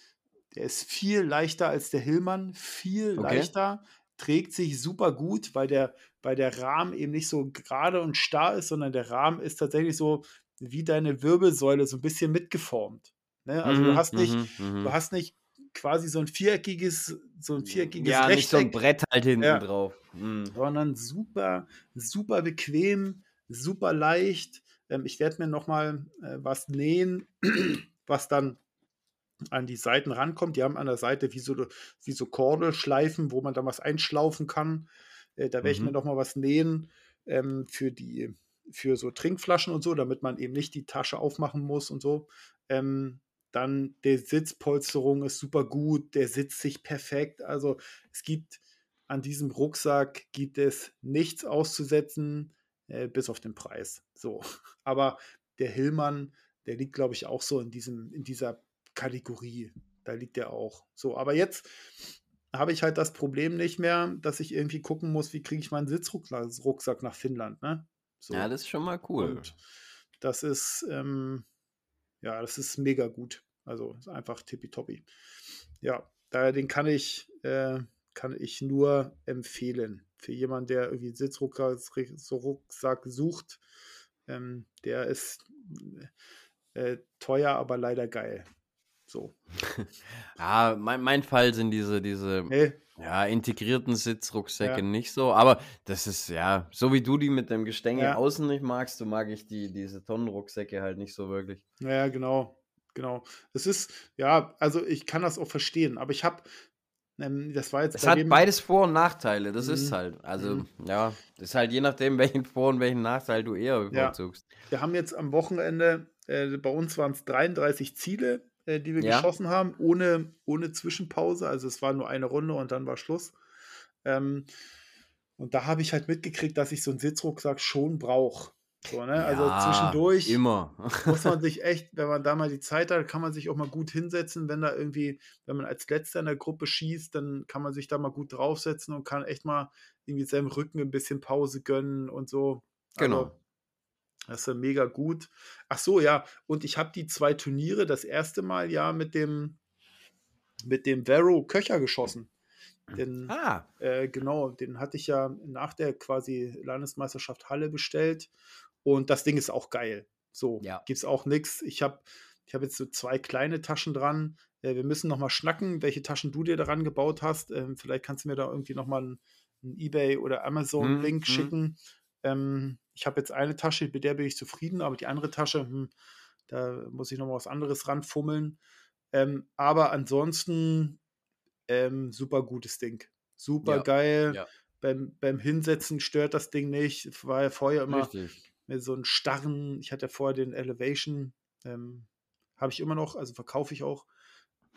der ist viel leichter als der Hillmann, viel Okay. leichter, trägt sich super gut, weil der, weil der Rahmen eben nicht so gerade und starr ist, sondern der Rahmen ist tatsächlich so, wie deine Wirbelsäule so ein bisschen mitgeformt. Ne? Also du Mhm, hast nicht, mhm, du mhm. hast nicht quasi so ein viereckiges, so ein viereckiges Ja, nicht so ein Rechteck, Brett halt hinten Ja. drauf. Mhm. sondern super, super bequem, super leicht. Ähm, ich werde mir noch mal äh, was nähen, [CLEARS THROAT] was dann an die Seiten rankommt. Die haben an der Seite wie so, wie so Kordelschleifen, wo man dann was einschlaufen kann. Äh, da werde ich mir Mhm. noch mal was nähen ähm, für die für so Trinkflaschen und so, damit man eben nicht die Tasche aufmachen muss und so. Ähm, dann der Sitzpolsterung ist super gut, der sitzt sich perfekt. Also es gibt an diesem Rucksack gibt es nichts auszusetzen, äh, bis auf den Preis. So. [LAUGHS] Aber der Hillmann, der liegt, glaube ich, auch so in, diesem, in dieser Kategorie. Da liegt er auch. So, aber jetzt habe ich halt das Problem nicht mehr, dass ich irgendwie gucken muss, wie kriege ich meinen Sitzrucksack nach Finnland. Ne? So. Ja, das ist schon mal cool. Und das ist, ähm, ja, das ist mega gut. Also ist einfach tippitoppi. Ja, daher den kann ich, äh, kann ich nur empfehlen. Für jemanden, der irgendwie einen Sitzrucksack sucht, ähm, der ist äh, teuer, aber leider geil. So. Ja, [LAUGHS] mein, mein Fall sind diese, diese Nee, ja, integrierten Sitzrucksäcke Ja. nicht so, aber das ist ja, so wie du die mit dem Gestänge Ja. außen nicht magst, so mag ich die, diese Tonnenrucksäcke halt nicht so wirklich. ja, genau. Genau. Es ist, ja, also ich kann das auch verstehen, aber ich habe, ähm, das war jetzt Es hat beides Vor- und Nachteile, das ist Mhm. halt. Also, Mhm. ja, das ist halt je nachdem, [LAUGHS] welchen Vor- und welchen Nachteil du eher Ja. bevorzugst. Wir haben jetzt am Wochenende, äh, bei uns waren es 33 Ziele, äh, die wir Ja. geschossen haben, ohne, ohne Zwischenpause. Also es war nur eine Runde und dann war Schluss. Ähm, und da habe ich halt mitgekriegt, dass ich so einen Sitzrucksack schon brauche. So, ne? Also Ja, zwischendurch Immer. muss man sich [LAUGHS] echt, wenn man da mal die Zeit hat, kann man sich auch mal gut hinsetzen, wenn da irgendwie, wenn man als Letzter in der Gruppe schießt, dann kann man sich da mal gut draufsetzen und kann echt mal irgendwie seinem Rücken ein bisschen Pause gönnen und so. Genau. Also, das ist ja mega gut. Ach so, ja, und ich habe die zwei Turniere das erste Mal ja mit dem mit dem Vero Köcher geschossen. Den, Ah, äh, genau, den hatte ich ja nach der quasi Landesmeisterschaft Halle bestellt. Und das Ding ist auch geil. So, Ja. gibt es auch nichts. Ich habe ich hab jetzt so zwei kleine Taschen dran. Äh, wir müssen noch mal schnacken, welche Taschen du dir daran gebaut hast. Ähm, vielleicht kannst du mir da irgendwie noch mal einen, einen eBay oder Amazon-Link mhm. schicken. Ähm, ich habe jetzt eine Tasche, mit der bin ich zufrieden, aber die andere Tasche, hm, da muss ich noch mal was anderes ranfummeln. Ähm, aber ansonsten ähm, super gutes Ding. Super Ja, geil. ja. Beim, beim Hinsetzen stört das Ding nicht. Es war ja vorher immer richtig. mit so einen starren, ich hatte ja vorher den Elevation, ähm, habe ich immer noch, also verkaufe ich auch.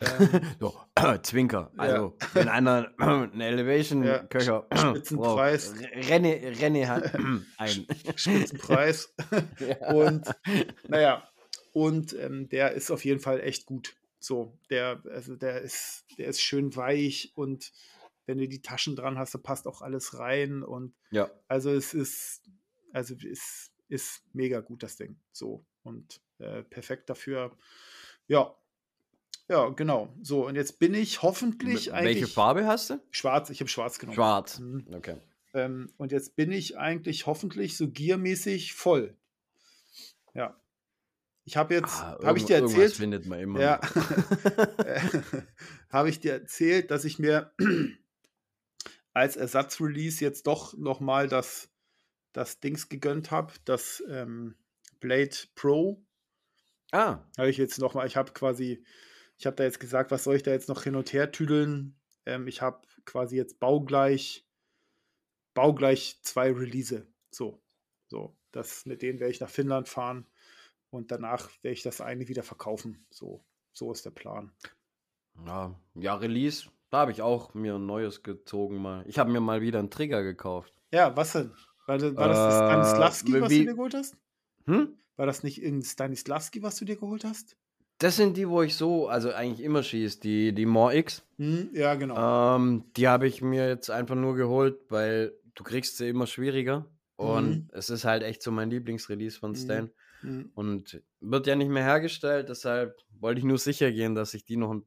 Ähm, [LAUGHS] So, [CLEARS THROAT] Zwinker. Ja. Also, wenn einer [CLEARS THROAT] einen Ja, Elevation-Köcher [CLEARS THROAT] Spitzenpreis. braucht, Renne, Renne hat ein. Spitzenpreis. Ja. [LAUGHS] [LAUGHS] Und naja, und ähm, der ist auf jeden Fall echt gut. So, der, also der ist, der ist schön weich und wenn du die Taschen dran hast, da passt auch alles rein. Und ja. also es ist, also es ist mega gut, das Ding. So. Und äh, perfekt dafür. Ja. Ja, genau. So, und jetzt bin ich hoffentlich Welche eigentlich Farbe hast du? schwarz. Ich habe schwarz genommen. Schwarz. Mhm. Okay. Ähm, und jetzt bin ich eigentlich hoffentlich so giermäßig voll. Ja. Ich habe jetzt, Ah, habe ich dir erzählt, findet man immer. ja, [LAUGHS] habe ich dir erzählt, dass ich mir [CLEARS THROAT] als Ersatzrelease jetzt doch nochmal das, das Dings gegönnt habe, das ähm, Blade Pro. ah, Habe ich jetzt nochmal, ich habe quasi, ich habe da jetzt gesagt, was soll ich da jetzt noch hin und her tüdeln? Ähm, ich habe quasi jetzt baugleich, baugleich zwei Release. So, so. Das, mit denen werde ich nach Finnland fahren und danach werde ich das eine wieder verkaufen. So, so ist der Plan. ja, ja, Release. Da habe ich auch mir ein neues gezogen mal. Ich habe mir mal wieder einen Trigger gekauft. Ja, was denn? War das, war das Äh, Stanislavski, was du dir geholt hast? Hm? War das nicht irgendein Stanislavski, was du dir geholt hast? Das sind die, wo ich so, also eigentlich immer schieße, die, die More X. Hm, ja, genau. Ähm, die habe ich mir jetzt einfach nur geholt, weil du kriegst sie immer schwieriger. Und Mhm. es ist halt echt so mein Lieblingsrelease von Mhm. Stan. Hm. Und wird ja nicht mehr hergestellt, deshalb wollte ich nur sicher gehen, dass ich die noch ein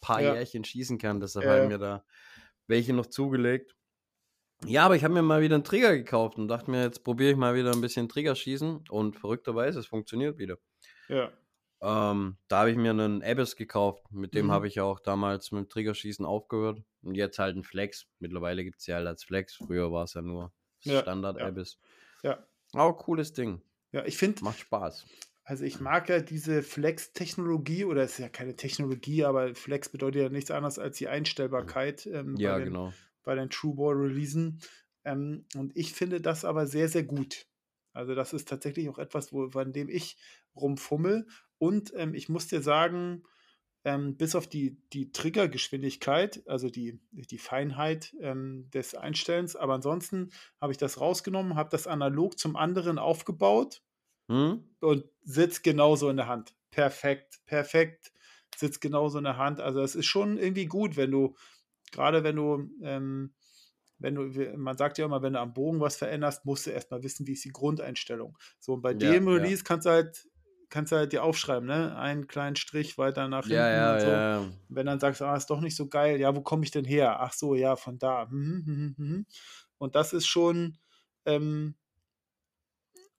paar Ja. Jährchen schießen kann. Deshalb Ja, habe ich mir da welche noch zugelegt. Ja, aber ich habe mir mal wieder einen Trigger gekauft und dachte mir, jetzt probiere ich mal wieder ein bisschen Trigger schießen und verrückterweise, es funktioniert wieder. Ja. Ähm, da habe ich mir einen Abyss gekauft, mit dem Mhm. habe ich auch damals mit dem Triggerschießen aufgehört und jetzt halt ein Flex. Mittlerweile gibt es ja halt als Flex, früher war es ja nur Ja, Standard ja. Abyss. Ja. Aber cooles Ding, Ja, ich finde, macht Spaß. also ich mag ja diese Flex-Technologie, oder es ist ja keine Technologie, aber Flex bedeutet ja nichts anderes als die Einstellbarkeit ähm, Ja, bei, den, genau. bei den True Ball Releasen. Ähm, und ich finde das aber sehr, sehr gut. Also das ist tatsächlich auch etwas, wo, an dem ich rumfummel. Und ähm, ich muss dir sagen, ähm, bis auf die, die Triggergeschwindigkeit, also die, die Feinheit ähm, des Einstellens, aber ansonsten habe ich das rausgenommen, habe das analog zum anderen aufgebaut Hm? und sitzt genauso in der Hand. Perfekt, perfekt, sitzt genauso in der Hand. Also es ist schon irgendwie gut, wenn du, gerade wenn du, ähm, wenn du, man sagt ja immer, wenn du am Bogen was veränderst, musst du erstmal wissen, wie ist die Grundeinstellung. So, und bei Ja, dem ja. Release kannst du halt, kannst du halt dir aufschreiben, ne? Einen kleinen Strich weiter nach hinten Ja, ja, und so. ja. Wenn dann sagst, ah, ist doch nicht so geil, ja, wo komme ich denn her? Ach so, ja, von da. Mhm, mhm, mhm. Und das ist schon, ähm,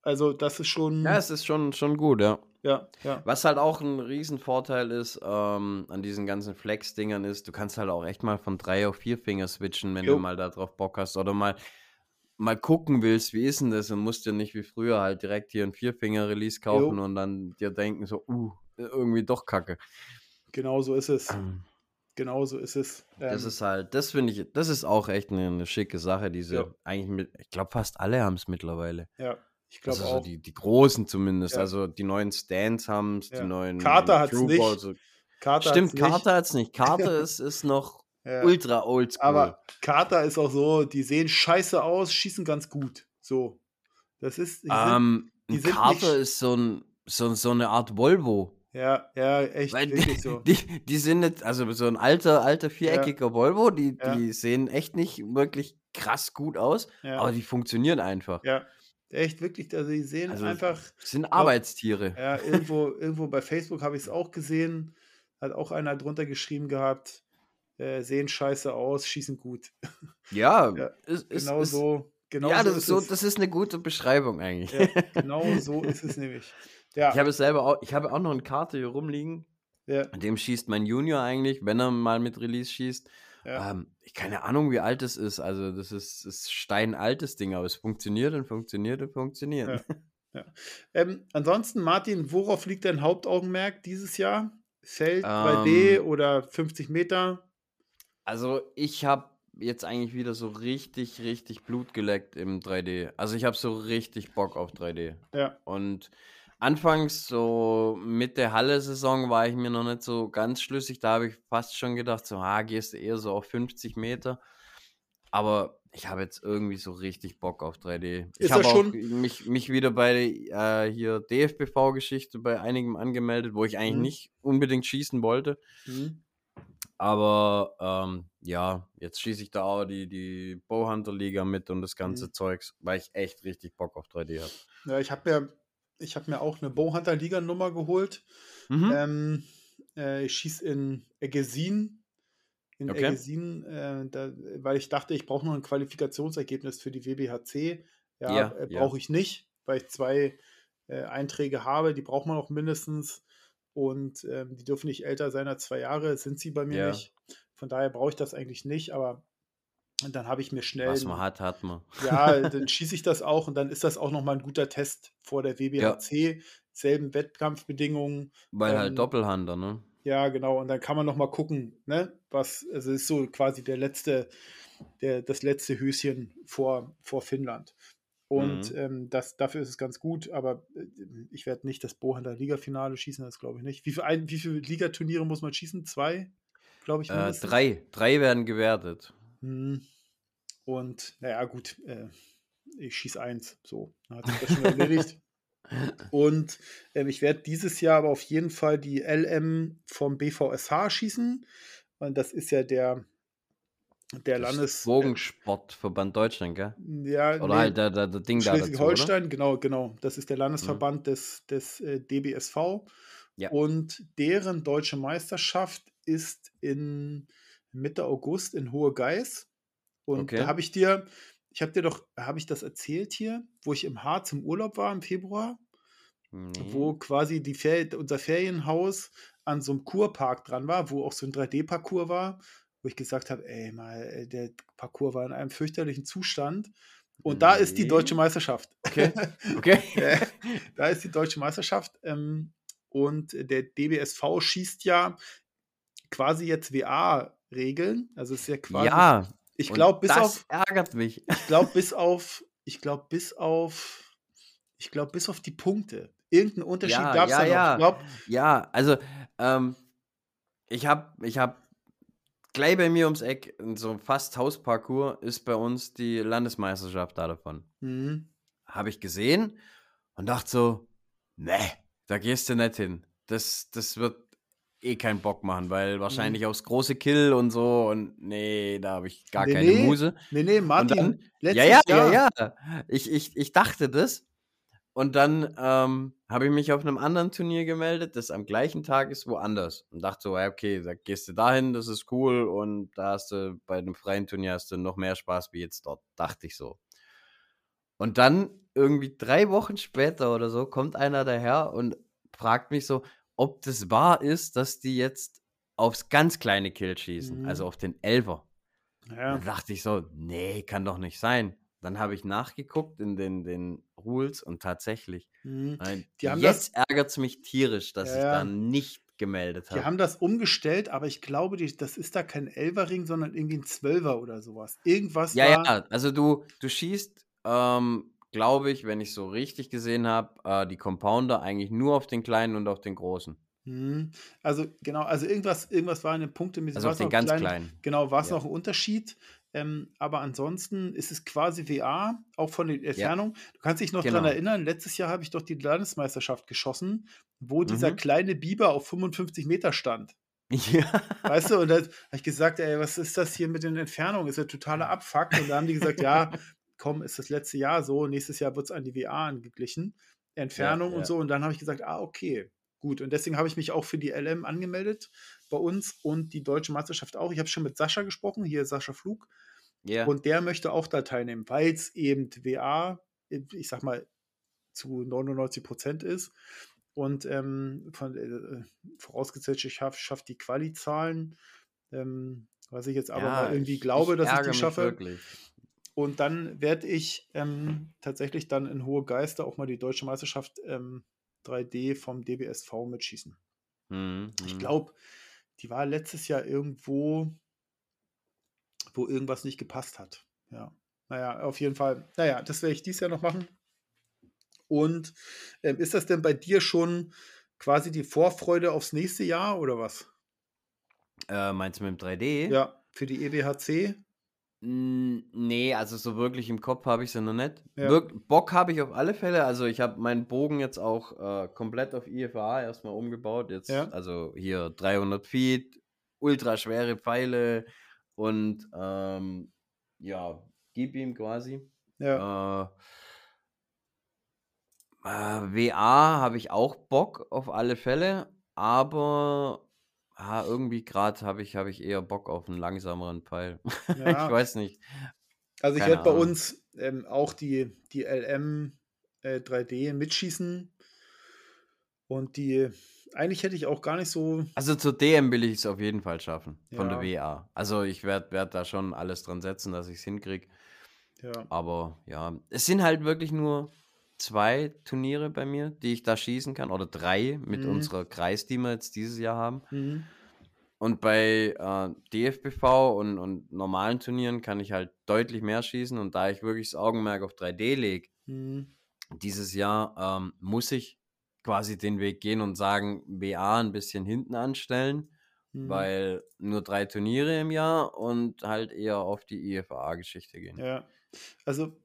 also das ist schon, Ja, es ist schon, schon gut, ja. ja, ja, Was halt auch ein Riesenvorteil ist ähm, an diesen ganzen Flex-Dingern ist, du kannst halt auch echt mal von drei auf vier Finger switchen, wenn Jo. du mal da drauf Bock hast oder mal, mal gucken willst, wie ist denn das und musst dir nicht wie früher halt direkt hier ein Vierfinger-Release kaufen Jo. und dann dir denken so, uh, irgendwie doch kacke. genau so ist es. Ähm, Genau so ist es. Das Ähm, ist halt, das finde ich, das ist auch echt eine, eine schicke Sache, diese, Ja. eigentlich mit, ich glaube fast alle haben es mittlerweile. ja, ich glaube Also so auch. die, die großen zumindest. Ja. Also die neuen Stands haben es, Ja. die neuen Carter hat's True nicht. Balls, so- Carter Stimmt, hat's. Carter hat es nicht. Carter [LAUGHS] ist, ist noch Ja. ultra oldschool. Aber Carter ist auch so, die sehen scheiße aus, schießen ganz gut. So. Das ist, die sind, ähm, ein sind Carter nicht- ist so, ein, so, so eine Art Volvo. ja, ja, echt, Weil wirklich die, [LAUGHS] so. die, die sind nicht, also so ein alter, alter viereckiger Volvo, die, Ja. die sehen echt nicht wirklich krass gut aus, Ja, aber die funktionieren einfach. ja, echt, wirklich, also die sehen Also, einfach, sind Arbeitstiere. ja, irgendwo, irgendwo bei Facebook habe ich es auch gesehen, hat auch einer drunter geschrieben gehabt, äh, sehen scheiße aus, schießen gut. Ja, [LAUGHS] Ja, ist, Genau ist, so, genau ja, so das ist, so, es. das ist eine gute Beschreibung eigentlich. Ja, genau so [LAUGHS] ist es nämlich. Ja, Ich habe es selber auch, ich habe auch noch eine Karte hier rumliegen. ja, Mit dem schießt mein Junior eigentlich, wenn er mal mit Release schießt. ja. Ähm, keine Ahnung, wie alt es ist. Also, das ist, ist steinaltes Ding, aber es funktioniert und funktioniert und funktioniert. [LAUGHS] Ähm, ansonsten, Martin, worauf liegt dein Hauptaugenmerk dieses Jahr? Feld, 3D Ähm, oder 50 Meter? Also, ich habe jetzt eigentlich wieder so richtig, richtig Blut geleckt im 3D. Also, ich habe so richtig Bock auf 3D. Ja, Und anfangs, so mit der Halle-Saison, war ich mir noch nicht so ganz schlüssig. Da habe ich fast schon gedacht, so, ah, gehst du eher so auf 50 Meter. Aber ich habe jetzt irgendwie so richtig Bock auf 3D. Ich Ist habe auch schon- mich, mich wieder bei äh, hier DFBV-Geschichte bei einigem angemeldet, wo ich eigentlich Mhm. nicht unbedingt schießen wollte. Mhm. Aber ähm, ja, jetzt schieße ich da auch die, die Bowhunter-Liga mit und das ganze Mhm. Zeugs, weil ich echt richtig Bock auf 3D habe. ja ich habe mir, ich hab mir auch eine Bowhunter-Liga-Nummer geholt. Mhm. Ähm, äh, ich schieße in Eggesin. In Okay. Eggesin, äh, da, weil ich dachte, ich brauche noch ein Qualifikationsergebnis für die WBHC. Ja, Ja, äh, ja. brauche ich nicht, weil ich zwei äh, Einträge habe. Die braucht man auch mindestens. Und ähm, die dürfen nicht älter sein als zwei Jahre. Sind sie bei mir Ja. nicht. Von daher brauche ich das eigentlich nicht. Aber dann habe ich mir schnell. Was man hat, hat man. Ja, [LAUGHS] dann schieße ich das auch und dann ist das auch nochmal ein guter Test vor der WBHC. Selben Wettkampfbedingungen. Weil Ähm, halt Doppelhander, ne? Ja, genau. Und dann kann man noch mal gucken, ne? Was, also ist so quasi der letzte, der, das letzte Höschen vor, vor Finnland. Und Mhm. ähm, das, dafür ist es ganz gut, aber äh, ich werde nicht das Bohander Liga-Finale schießen, das glaube ich nicht. Wie, viel, ein, wie viele Ligaturniere muss man schießen? Zwei, glaube ich. Äh, drei. Drei werden gewertet. Hm. Und naja, gut, äh, ich schieße eins. So, dann hat sich das schon erledigt. [LAUGHS] Und ähm, ich werde dieses Jahr aber auf jeden Fall die LM vom BVSH schießen. Und das ist ja der, der Das Landes. Bogensportverband Deutschland, gell? ja, Oder nee, halt der, der, der Ding da? Schleswig-Holstein, genau, genau. Das ist der Landesverband des, des äh, DBSV. Ja. Und deren deutsche Meisterschaft ist in Mitte August in Hohe Geiß. Und da Okay. habe ich dir ich habe dir doch habe ich das erzählt hier, wo ich im Harz im Urlaub war im Februar? Wo Ne. quasi die Fer unser Ferienhaus an so 'nem Kurpark dran war, wo auch so 'n 3D-Parcours war, wo ich gesagt habe: „Ey, mal, äh, der Parcours war in einem fürchterlichen Zustand.“ Und da ist die deutsche Ne. Meisterschaft. Okay, [LAUGHS] okay. Äh, da ist die deutsche Meisterschaft, ähm, und der DBSV schießt ja quasi jetzt WA-Regeln. Also, ist ja quasi Ja, ich glaube, bis das auf ärgert mich. [LAUGHS] ich glaube, bis auf ich glaube, bis auf ich glaube, bis auf die Punkte. Irgend 'n Unterschied Ja, gab's ja, da noch. Ich ja. glaube Ja, also, ähm, ich habe ich habe gleich bei mir ums Eck in so fast Hausparcours ist bei uns die Landesmeisterschaft da davon. Mhm. Habe ich gesehen und dachte so: „Ne, da gehst du nicht hin. Das das wird eh keinen Bock machen, weil Mhm. wahrscheinlich aufs große Kill und so und ne, da habe ich gar Ne, keine ne, Muße.“ ne, ne, Und Martin, dann ja, ja, Jahr. ja, ja. Ich ich ich dachte das und dann, ähm, habe ich mich auf 'nem anderen Turnier gemeldet, das am gleichen Tag ist woanders und dachte so: „Ja, okay, da gehst du dahin, das ist cool und da hast du bei 'nem freien Turnier hast du noch mehr Spaß wie jetzt dort“, dachte ich so. Und dann irgendwie 3 Wochen später oder so kommt einer daher und fragt mich so, ob das wahr ist, dass die jetzt aufs ganz kleine Kill schießen, also Mhm. auf den Elfer. Ja. Dann dachte ich so: „Ne, kann doch nicht sein.“ Dann habe ich nachgeguckt in den den Rules und tatsächlich. Mhm. Die jetzt ärgert's mich tierisch, dass Ja, ich da nicht gemeldet Die habe. haben das umgestellt, aber ich glaube, die das ist da kein Elferring, sondern irgendwie 'n Zwölfer oder so was. Irgendwas Ja, war ja, also du du schießt, ähm, glaube ich, wenn ich's so richtig gesehen habe, äh, die Compounder eigentlich nur auf den kleinen und auf den großen. Mhm. Also, genau, also irgendwas irgendwas war in den punktemäßig Also auf den ganz klein kleinen. genau, war's Ja. noch 'n Unterschied. Ähm, aber ansonsten ist es quasi WA, auch von den Ja. Entfernungen. Du kannst dich noch Genau. erinnern, letztes Jahr habe ich doch die Landesmeisterschaft geschossen, wo dieser Mhm. kleine Biber auf 55 Meter stand. Ja. Weißt du? Und da habe ich gesagt: „Ey, was ist das hier mit den Entfernungen? Ist ja totaler Abfuck.“ Und da haben die gesagt: „Ja, komm, ist das letzte Jahr so, nächstes Jahr wird's an die WA angeglichen, Ja, Entfernung und ja. so.“ Und dann habe ich gesagt: „Ah, okay, gut.“ Und deswegen habe ich mich auch für die LM angemeldet bei uns und die deutsche Meisterschaft auch. Ich habe schon mit Sascha gesprochen, hier Sascha Flug, Ja. und der möchte auch da teilnehmen, weil's eben WA, ich sage mal, zu 99 % ist. Und, ähm, von äh, vorausgesetzt, ich schaff schaffe die Quali-Zahlen, ähm, was ich jetzt aber mal Ja, irgendwie ich glaube, ich dass ich die schaffe. wirklich. Und dann werde ich, ähm, tatsächlich dann in Hohe Geiste auch mal die deutsche Meisterschaft, ähm, 3D vom DBSV mitschießen. Mhm, Ich mhm. glaube, die war letztes Jahr irgendwo wo irgendwas nicht gepasst hat. Ja. Na ja, auf jeden Fall. Na ja, das werde ich dieses Jahr noch machen. Und, ähm, ist das denn bei dir schon quasi die Vorfreude aufs nächste Jahr oder was? Äh, meinst du mit dem 3D? Ja, für die EBHC? Hm, ne, also so wirklich im Kopf habe ich sie noch nicht. Ja. Wirk Bock habe ich auf alle Fälle. Also, ich habe meinen Bogen jetzt auch, äh, komplett auf IFA erst mal umgebaut. Jetzt Ja. also hier 300 Feet, ultraschwere Pfeile und, ähm, ja, gib ihm quasi. Ja. Äh äh, WA habe ich auch Bock auf alle Fälle, aber, ah, irgendwie grad habe ich habe ich eher Bock auf 'n langsameren Pfeil. [LAUGHS] Ich Ja. weiß nicht. Also, ich werde bei uns, ähm, auch die die LM, äh, 3D mitschießen. Und die eigentlich hätte ich auch gar nicht so Also, zur DM will ich's auf jeden Fall schaffen, von der. WA. Also, ich werde werde da schon alles dran setzen, dass ich's hinkriege. Ja. Aber ja, es sind halt wirklich nur 2 Turniere bei mir, die ich da schießen kann oder 3 mit Mhm. unserer Kreis, die wir jetzt dieses Jahr haben. Mhm. Und bei, äh, DFBV und und normalen Turnieren kann ich halt deutlich mehr schießen und da ich wirklich das Augenmerk auf 3D lege Mhm. dieses Jahr, ähm, muss ich quasi den Weg gehen und sagen, WA 'n bisschen hinten anstellen, Mhm. weil nur 3 Turniere im Jahr und halt eher auf die IFA-Geschichte gehen. Ja. Also,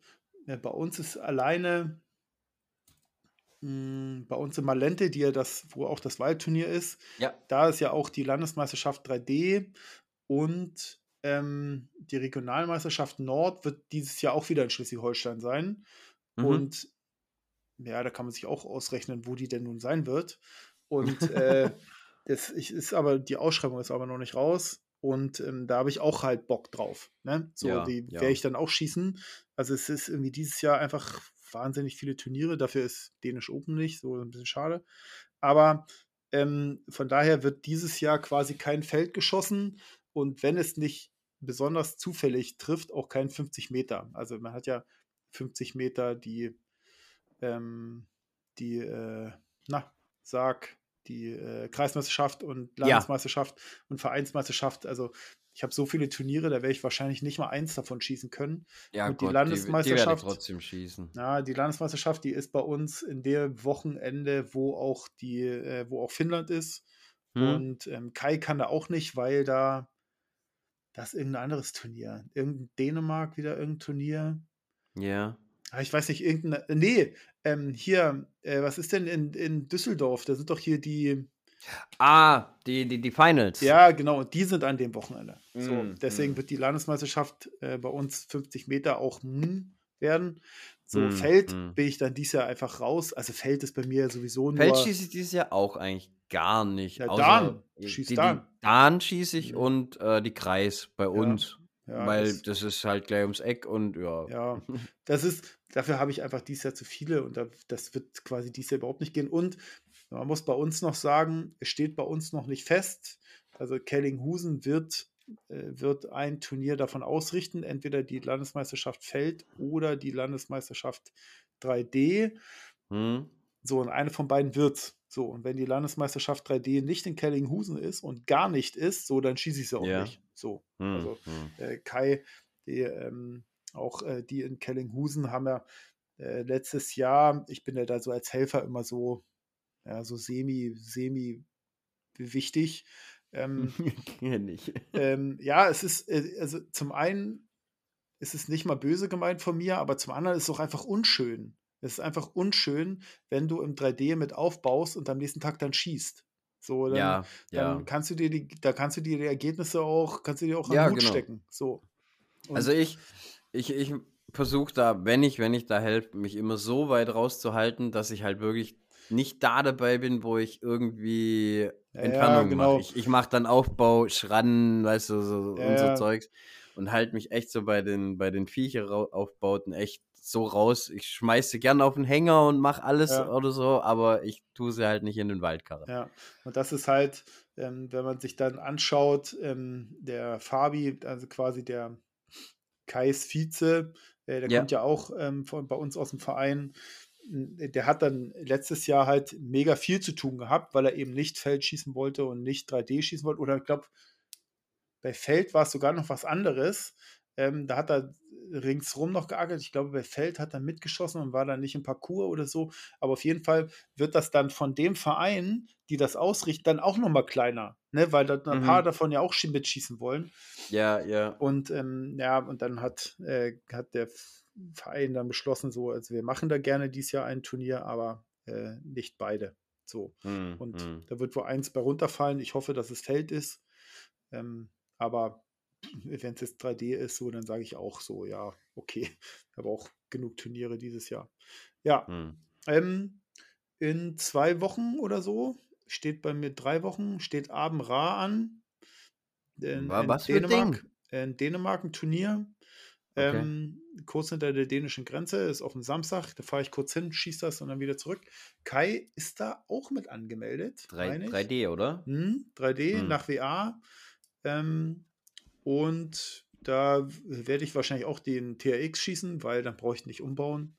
ja, bei uns ist alleine bei uns in Malente, die ja das wo auch das Waldturnier ist, Ja. da ist ja auch die Landesmeisterschaft 3D und, ähm, die Regionalmeisterschaft Nord wird dieses Jahr auch wieder in Schleswig-Holstein sein. Mhm. Und ja, da kann man sich auch ausrechnen, wo die denn nun sein wird. Und, äh, [LAUGHS] ich ist aber die Ausschreibung ist aber noch nicht raus. Und ähm, da habe ich auch halt Bock drauf. Ne? So, Ja, die ja. werde ich dann auch schießen. Also es ist irgendwie dieses Jahr einfach wahnsinnig viele Turniere. Dafür ist Dänisch Open nicht, so ein bisschen schade. Aber ähm, von daher wird dieses Jahr quasi kein Feld geschossen. Und wenn es nicht besonders zufällig trifft, auch kein 50 Meter. Also man hat ja 50 Meter die, ähm, die, äh, na, sag, die äh, Kreismeisterschaft und Ja. Landesmeisterschaft und Vereinsmeisterschaft. Also ich habe so viele Turniere, da werde ich wahrscheinlich nicht mal eins davon schießen können. Ja, Und die Gott, die, die werde ich Landesmeisterschaft- trotzdem schießen. Ja, die Landesmeisterschaft, die ist bei uns in der Wochenende, wo auch die, äh, wo auch Finnland ist. Hm? Und ähm, Kai kann da auch nicht, weil da das ist irgendein anderes Turnier. Irgendein Dänemark wieder irgendein Turnier. Ja. Ah, ich weiß nicht, irgendein. Nee, ähm, hier, äh, was ist denn in, in Düsseldorf? Da sind doch hier die. Ah, die, die, die Finals. Ja, genau, und die sind an dem Wochenende. So, Mm, deswegen mm. wird die Landesmeisterschaft äh, bei uns 50 Meter auch mm werden. So, Mm, Feld mm. bin ich dann dieses Jahr einfach raus. Also Feld ist bei mir sowieso nur. Feld schieße ich dieses Jahr auch eigentlich gar nicht. Ja, Dan. die- Schieß die, Dan. Dan schieße ich Mhm. und äh, die Kreis bei uns. ja, weil das- das, ist halt gleich ums Eck und ja. Ja, [LAUGHS] das ist, dafür habe ich einfach dieses Jahr zu viele und da, das wird quasi dieses Jahr überhaupt nicht gehen. Und man muss bei uns noch sagen, es steht bei uns noch nicht fest. Also Kellinghusen wird, äh, wird ein Turnier davon ausrichten, entweder die Landesmeisterschaft Feld oder die Landesmeisterschaft 3D. Hm? So, und eine von beiden wird's. So, und wenn die Landesmeisterschaft 3D nicht in Kellinghusen ist und gar nicht ist, so, dann schieße ich sie auch Ja. nicht. So. Hm, Also, hm. äh, Kai, die, ähm, auch äh, die in Kellinghusen haben ja äh, letztes Jahr, ich bin ja da so als Helfer immer so, ja, so semi, semi wichtig. Ähm, [LAUGHS] Kenn ich. ähm, ja, es ist, äh, also zum einen ist es nicht mal böse gemeint von mir, aber zum anderen ist es auch einfach unschön. Es ist einfach unschön, wenn du im 3D mit aufbaust und am nächsten Tag dann schießt. So, dann, Ja, dann ja. kannst du dir die, da kannst du dir die Ergebnisse auch, kannst du dir auch an Ja, den Hut genau. stecken. So. Und- Also ich, ich, ich versuche da, wenn ich, wenn ich da helfe, mich immer so weit rauszuhalten, dass ich halt wirklich nicht da dabei bin, wo ich irgendwie Ja, Entfernung genau. mache. Ich, ich mache dann Aufbau, Schrannen, weißt du, so, Ja, und so ja. Zeugs und halte mich echt so bei den, bei den Viecheraufbauten echt so raus. Ich schmeiß sie gern auf den Hänger und mache alles Ja. oder so, aber ich tue sie halt nicht in den Waldkarren. Ja, und das ist halt, ähm, wenn man sich dann anschaut, ähm, der Fabi, also quasi der Kais Vize, äh, der Ja. kommt ja auch ähm, von, bei uns aus dem Verein, der hat dann letztes Jahr halt mega viel zu tun gehabt, weil er eben nicht Feld schießen wollte und nicht 3D schießen wollte. Oder ich glaube, bei Feld war es sogar noch was anderes. Ähm, da hat er ringsrum noch geackert. Ich glaube, bei Feld hat er mitgeschossen und war dann nicht im Parcours oder so. Aber auf jeden Fall wird das dann von dem Verein, die das ausrichten, dann auch nochmal kleiner. Ne? Weil dann ein Mhm. paar davon ja auch sch- mitschießen wollen. Ja, ja. Und ähm, ja, und dann hat, äh, hat der Verein dann beschlossen, so, also wir machen da gerne dieses Jahr ein Turnier, aber äh, nicht beide. So. Hm, Und hm. da wird wohl eins bei runterfallen. Ich hoffe, dass es Feld ist. Ähm, aber [CLEARS THROAT] wenn es jetzt 3D ist, so, dann sage ich auch so, ja, okay. Ich [LAUGHS] habe auch genug Turniere dieses Jahr. Ja, Hm. ähm, in zwei Wochen oder so, steht bei mir drei Wochen, steht Abend Ra an. In, in was für ein Dänemark, in Dänemark ein Turnier. Okay. Ähm, kurz hinter der dänischen Grenze, ist auf dem Samstag, da fahre ich kurz hin, schieße das und dann wieder zurück. Kai ist da auch mit angemeldet. Drei- meine ich. 3D, oder? Hm, 3D Hm. nach WA. Ähm, und da werde ich wahrscheinlich auch den TRX schießen, weil dann brauche ich nicht umbauen.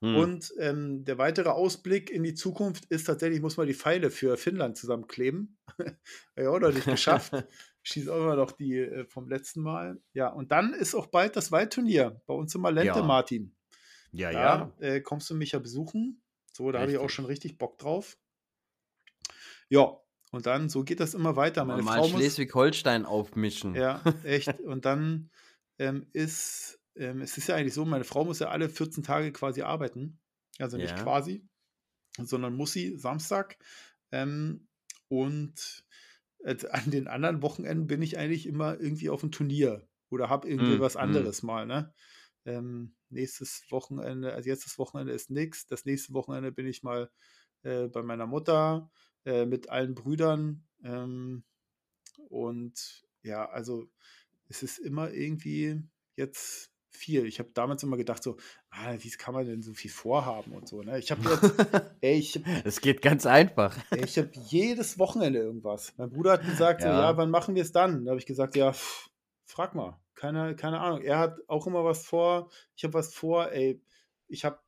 Hm. Und ähm, der weitere Ausblick in die Zukunft ist tatsächlich, ich muss mal die Pfeile für Finnland zusammenkleben. [LAUGHS] ja, noch nicht geschafft. [LAUGHS] Schieße auch immer noch die äh, vom letzten Mal. Ja, und dann ist auch bald das Waldturnier bei uns im Malente, Ja. Martin. ja, Da äh, kommst du mich ja besuchen. So, da habe ich auch schon richtig Bock drauf. Ja, und dann, so geht das immer weiter. Meine mal Schleswig-Holstein aufmischen. ja, [LAUGHS] echt. Und dann ähm, ist, ähm, es ist ja eigentlich so, meine Frau muss ja alle 14 Tage quasi arbeiten. Also nicht Ja. quasi, sondern muss sie Samstag. Ähm, und an den anderen Wochenenden bin ich eigentlich immer irgendwie auf dem Turnier oder habe irgendwie Mm, was mm. anderes mal, ne? Ähm, nächstes Wochenende, also jetzt das Wochenende ist nix. Das nächste Wochenende bin ich mal äh, bei meiner Mutter äh, mit allen Brüdern. Ähm, und ja, also es ist immer irgendwie jetzt viel. Ich habe damals immer gedacht so, ah, wie kann man denn so viel vorhaben und so, ne? Ich habe jetzt, [LAUGHS] ey, ich Es geht ganz einfach. [LAUGHS] ey, ich habe jedes Wochenende irgendwas. Mein Bruder hat gesagt so: „Ja, Ja. wann machen wir es dann?“ Da habe ich gesagt: „Ja, pff, frag mal.“ Keine keine Ahnung. Er hat auch immer was vor. Ich habe was vor. Ey, ich habe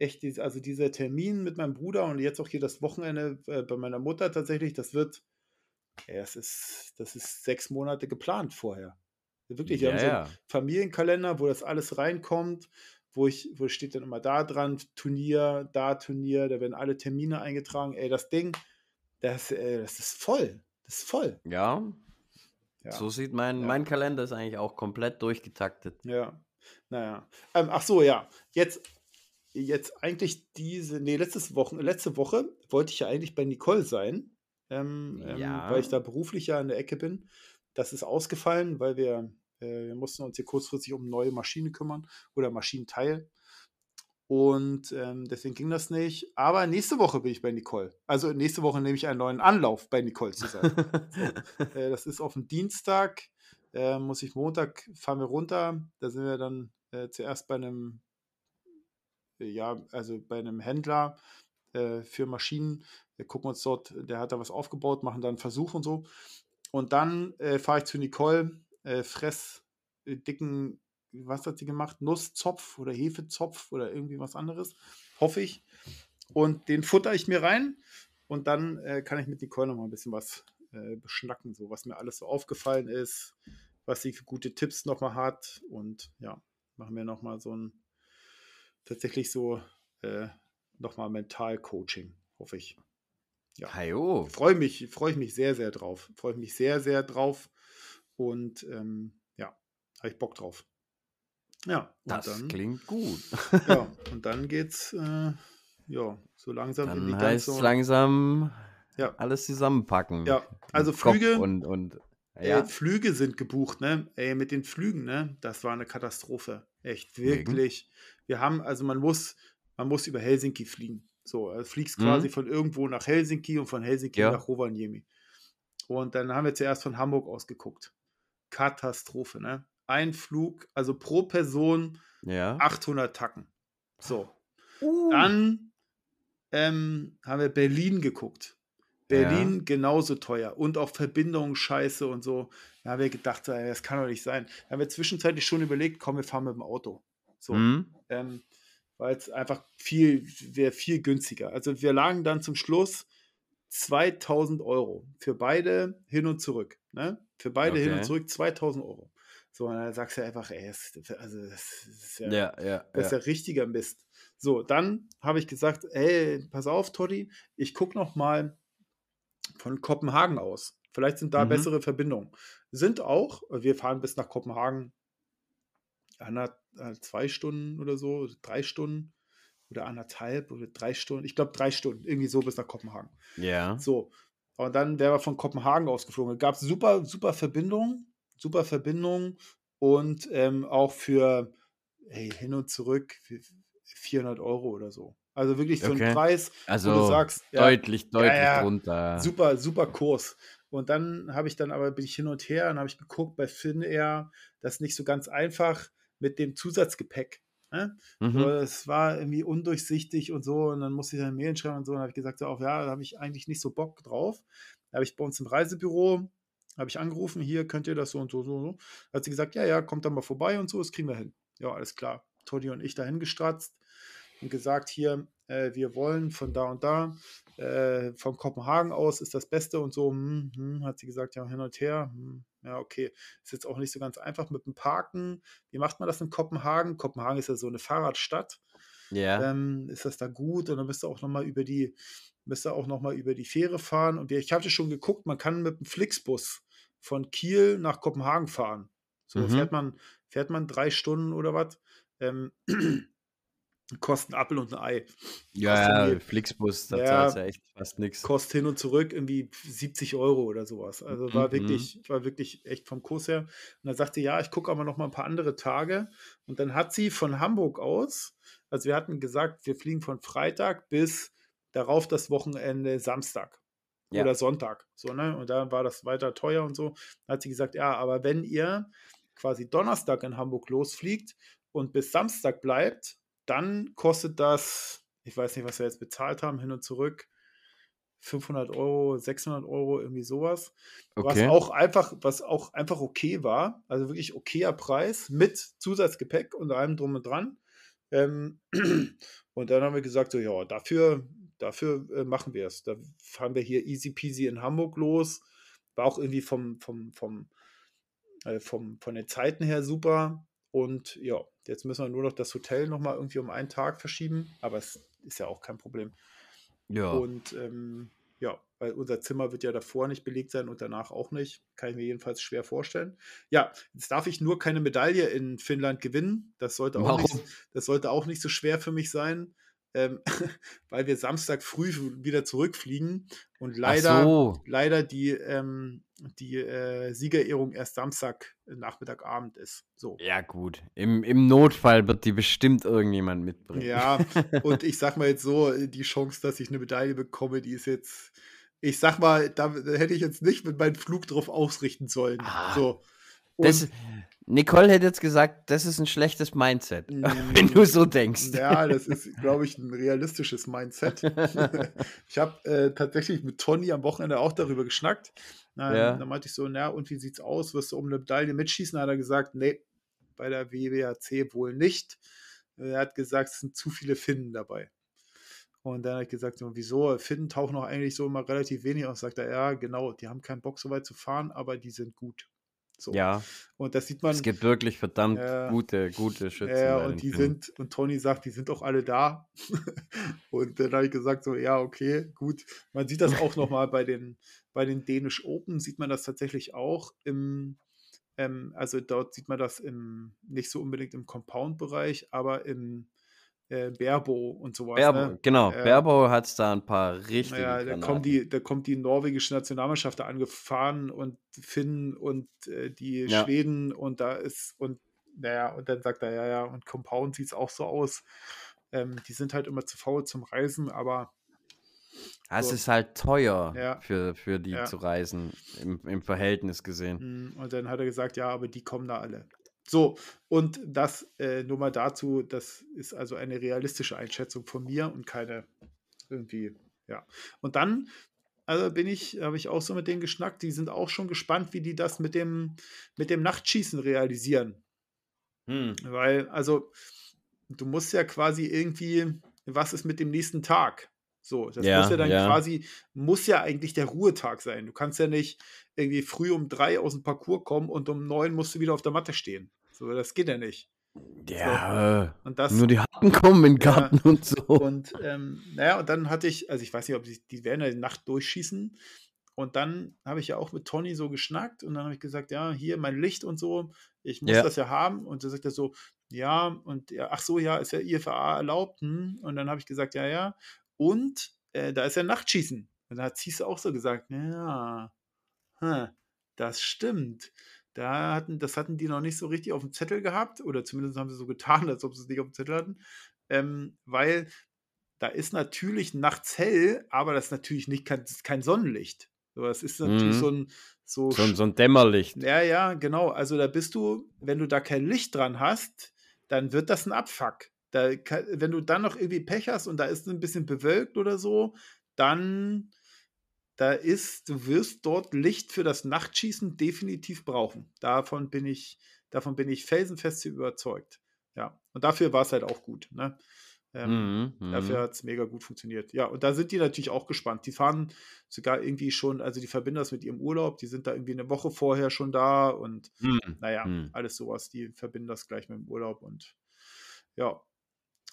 echt dies also dieser Termin mit meinem Bruder und jetzt auch hier das Wochenende, äh, bei meiner Mutter tatsächlich, das wird ey, das ist das ist 6 Monate geplant vorher. Wirklich, wir Ja, haben so 'n ja. Familienkalender, wo das alles reinkommt, wo ich wo steht dann immer da dran, Turnier, da Turnier, da werden alle Termine eingetragen. Ey, das Ding, das äh, das ist voll. Das ist voll. Ja, Ja, so sieht mein ja. mein Kalender ist eigentlich auch komplett durchgetaktet. Ja. Na ja. Ähm, ach so, ja. Jetzt jetzt eigentlich diese ne, letztes Wochen letzte Woche wollte ich ja eigentlich bei Nicole sein, ähm, ähm, weil ich Ja. da beruflich ja in der Ecke bin. Das ist ausgefallen, weil wir äh, wir mussten uns hier kurzfristig um 'ne neue Maschine kümmern oder Maschinenteil. Und, ähm, deswegen ging das nicht. Aber nächste Woche bin ich bei Nicole. Also, nächste Woche nehme ich einen neuen Anlauf, bei Nicole zu sein. So, [LAUGHS] äh, das ist auf'm Dienstag, äh, muss ich Montag fahren wir runter. Da sind wir dann, äh, zuerst bei 'nem ja, also bei 'nem Händler, äh, für Maschinen. Wir gucken uns dort der hat da was aufgebaut, machen da 'n Versuch und so. Und dann, äh, fahre ich zu Nicole, äh, fresse, äh, dicken was hat sie gemacht? Nusszopf oder Hefezopf oder irgendwie was anderes, hoffe ich. Und den futtere ich mir rein und dann, äh, kann ich mit Nicole noch mal 'n bisschen was, äh, beschnacken, so was mir alles so aufgefallen ist, was sie für gute Tipps noch mal hat und ja, machen wir noch mal so 'n tatsächlich so, äh, noch mal Mental-Coaching, hoffe ich. Ja. Heio. Freue mich freue ich mich sehr, sehr drauf. Freue ich mich sehr, sehr drauf und, ähm, ja, habe ich Bock drauf. Ja, und Das dann klingt gut. ja, [LAUGHS] und dann geht's, äh, ja, so langsam in die Dann heißt's ganze langsam Ja. alles zusammenpacken. Ja, also Flüge und und Ey, ja? Flüge sind gebucht, ne? Ey, mit den Flügen, ne? Das war 'ne Katastrophe. Echt, Wegen? wirklich. Wir haben also man muss man muss über Helsinki fliegen. So, also fliegst quasi Mhm. von irgendwo nach Helsinki und von Helsinki Ja. nach Rovaniemi. Und dann haben wir zuerst von Hamburg aus geguckt. Katastrophe, ne? Ein Flug, also pro Person Ja. 800 Tacken. So. Uh. Dann, ähm, haben wir Berlin geguckt. Ja. Berlin genauso teuer und auch Verbindungen scheiße und so. Da haben wir gedacht, das kann doch nicht sein. Da haben wir zwischenzeitlich schon überlegt, komm, wir fahren mit dem Auto. So, Mhm. ähm, weil es einfach viel wäre viel günstiger. Also, wir lagen dann zum Schluss 2.000 € für beide hin und zurück, ne? Für beide hin und Okay. zurück 2.000 €. So, und dann sagst du einfach: „Ey, das also, das ist ja Ja, ja, das ist ja. richtiger Mist.“ So, dann habe ich gesagt: „Ey, pass auf, Toddy, ich gucke noch mal von Kopenhagen aus. Vielleicht sind da Mhm. bessere Verbindungen.“ Sind auch. Wir fahren bis nach Kopenhagen ander äh, 2 Stunden oder so, 3 Stunden oder 1,5 oder 3 Stunden. Ich glaube 3 Stunden, irgendwie so bis nach Kopenhagen. Ja. So, und dann wären wir von Kopenhagen aus geflogen. Gab's super super Verbindungen super Verbindungen und, ähm, auch für, ey, hin und zurück für 400 € oder so. Also, wirklich für Okay. Preis, wo du Also, sagst ja, deutlich, ja, deutlich ja, drunter. super super Kurs. Und dann habe ich dann aber bin ich hin und her und habe ich geguckt bei Finnair, das ist nicht so ganz einfach mit dem Zusatzgepäck, ne? So, Mhm. es war irgendwie undurchsichtig und so und dann musste ich dann Mail schreiben und so. Und dann habe ich gesagt so auch: „Ja, da habe ich eigentlich nicht so Bock drauf.“ Da habe ich bei uns im Reisebüro habe ich angerufen: „Hier, könnt ihr das so und so, so, so?“ Da hat sie gesagt: „Ja, ja, kommt dann mal vorbei und so, das kriegen wir hin.“ Ja, alles klar. Toddy und ich dahin gestratzt und gesagt: „Hier, äh, wir wollen von da und da, äh, von Kopenhagen aus ist das Beste und so.“ „Hm, hm“, hat sie gesagt, ja, hin und her. Hm, ja, okay. Ist jetzt auch nicht so ganz einfach mit dem Parken. Wie macht man das in Kopenhagen? Kopenhagen ist ja so 'ne Fahrradstadt. Ja. Ähm, ist das da gut? Und dann bist du auch noch mal über die müsst ihr auch noch mal über die Fähre fahren. Und ich hatte schon geguckt, man kann mit dem Flixbus von Kiel nach Kopenhagen fahren. So fährt Mhm. man fährt man 3 Stunden oder was. Ähm, [CLEARS THROAT] kostet 'n Apfel und 'n Ei. Ja, irgendwie Flixbus, da zahlst du ja, ja echt fast nix. kostet hin und zurück irgendwie 70 € oder so was. Also, war Mhm. wirklich war wirklich echt vom Kurs her. Und dann sagt sie: „Ja, ich gucke aber noch mal 'n paar andere Tage.“ Und dann hat sie von Hamburg aus also, wir hatten gesagt, wir fliegen von Freitag bis darauf das Wochenende Samstag. Ja. oder Sonntag. So, ne? Und da war das weiter teuer und so. Dann hat sie gesagt, ja, aber wenn ihr quasi Donnerstag in Hamburg losfliegt und bis Samstag bleibt, dann kostet das, ich weiß nicht, was wir jetzt bezahlt haben, hin und zurück, 500 Euro, 600 Euro, irgendwie sowas. Was Okay. auch einfach, was auch einfach okay war. Also wirklich okayer Preis mit Zusatzgepäck und allem drum und dran. Ähm, [CLEARS THROAT] und dann haben wir gesagt, so, ja, dafür, dafür äh, machen wir es. Da fahren wir hier easy peasy in Hamburg los. War auch irgendwie vom, vom, vom, äh, vom, von den Zeiten her super. Und ja, jetzt müssen wir nur noch das Hotel nochmal irgendwie um einen Tag verschieben. Aber es ist ja auch kein Problem. Ja. Und ähm, ja, weil unser Zimmer wird ja davor nicht belegt sein und danach auch nicht. Kann ich mir jedenfalls schwer vorstellen. Ja, jetzt darf ich nur keine Medaille in Finnland gewinnen. Das sollte auch, nicht, das sollte auch nicht so schwer für mich sein, ähm, [LAUGHS] weil wir Samstag früh wieder zurückfliegen und leider, so. leider die, ähm, die äh, Siegerehrung erst Samstag äh, Nachmittagabend ist. So. Ja, gut. Im, Im Notfall wird die bestimmt irgendjemand mitbringen. Ja, [LAUGHS] und ich sag mal jetzt so, die Chance, dass ich eine Medaille bekomme, die ist jetzt, ich sag mal, da hätte ich jetzt nicht mit meinem Flug drauf ausrichten sollen. Ah, So. Und, Das, Nicole hätte jetzt gesagt, das ist ein schlechtes Mindset, [LAUGHS] wenn Mm, du so denkst. ja, das ist, glaube ich, ein realistisches Mindset. [LAUGHS] ich habe äh, tatsächlich mit Toni am Wochenende auch darüber geschnackt. Ähm, Ja. Da meinte ich so, na, und wie sieht's aus? Wirst du um eine Medaille mitschießen? Hat er gesagt, nee, bei der WWAC wohl nicht. Er hat gesagt, es sind zu viele Finnen dabei. Und dann habe ich gesagt, so, wieso? Finnen tauchen doch eigentlich so immer relativ wenig auf. Sagt er, ja, genau, die haben keinen Bock, so weit zu fahren, aber die sind gut. So. Ja, Und das sieht man. es gibt wirklich verdammt Ja. gute, gute Schützen. Ja, bei und die Finnen. sind, und Toni sagt, die sind auch alle da. [LAUGHS] und dann habe ich gesagt, so, ja, okay, gut. Man sieht das auch nochmal bei den, [LAUGHS] bei den Danish Open, sieht man das tatsächlich auch im, ähm, also dort sieht man das im, nicht so unbedingt im Compound-Bereich, aber im äh, Berbo und sowas. Berbo, ne? genau, Ja. Berbo hat es da ein paar richtige Ja, da kommt, die, da kommt die norwegische Nationalmannschaft da angefahren und Finnen und äh, die Ja. Schweden und da ist, und naja, und dann sagt er, ja, ja, und Compound sieht es auch so aus. Ähm, die sind halt immer zu faul zum Reisen, aber Ja, Es ist halt teuer Ja. für, für die zu reisen, im, im Verhältnis gesehen. Mm, Und dann hat er gesagt, ja, aber die kommen da alle. So, und das äh, nur mal dazu, das ist also eine realistische Einschätzung von mir und keine irgendwie, ja. Und dann, also bin ich, habe ich auch so mit denen geschnackt, die sind auch schon gespannt, wie die das mit dem, mit dem Nachtschießen realisieren. Hm. Weil, also, du musst ja quasi irgendwie, was ist mit dem nächsten Tag? So, das Ja, muss ja dann ja. quasi, muss ja eigentlich der Ruhetag sein. Du kannst ja nicht irgendwie früh um drei aus dem Parcours kommen und um neun musst du wieder auf der Matte stehen. So, das geht ja nicht. Ja, äh, Und das, nur die Harten kommen in den Ja. Garten und so. und ähm, naja, und dann hatte ich, also ich weiß nicht, ob die, die werden ja die Nacht durchschießen. Und dann habe ich ja auch mit Toni so geschnackt und dann habe ich gesagt, ja, hier mein Licht und so, ich muss Ja. das ja haben. Und dann sagt er so, ja, und ja, ach so, ja, ist ja IFA erlaubt. Hm? Und dann habe ich gesagt, ja, ja. Und äh, da ist ja Nachtschießen. Und da hat Ziese auch so gesagt, ja, hm, das stimmt. Da hatten, das hatten die noch nicht so richtig auf dem Zettel gehabt, oder zumindest haben sie so getan, [LAUGHS] als ob sie es nicht auf dem Zettel hatten. Ähm, weil da ist natürlich nachts hell, aber das ist natürlich nicht kein, ist kein Sonnenlicht. So, das ist natürlich Mhm. so ein so, So, so ein Dämmerlicht. ja, ja, genau. Also da bist du, wenn du da kein Licht dran hast, dann wird das ein Abfuck. Da, wenn du dann noch irgendwie Pech hast und da ist ein bisschen bewölkt oder so, dann da ist, du wirst dort Licht für das Nachtschießen definitiv brauchen. Davon bin ich, davon bin ich felsenfest überzeugt. Ja, und dafür war es halt auch gut. Ne? Ähm, Mhm, Dafür mhm. hat es mega gut funktioniert. Ja, und da sind die natürlich auch gespannt. Die fahren sogar irgendwie schon, also die verbinden das mit ihrem Urlaub, die sind da irgendwie eine Woche vorher schon da und Mhm. naja, Mhm. alles sowas, die verbinden das gleich mit dem Urlaub und ja.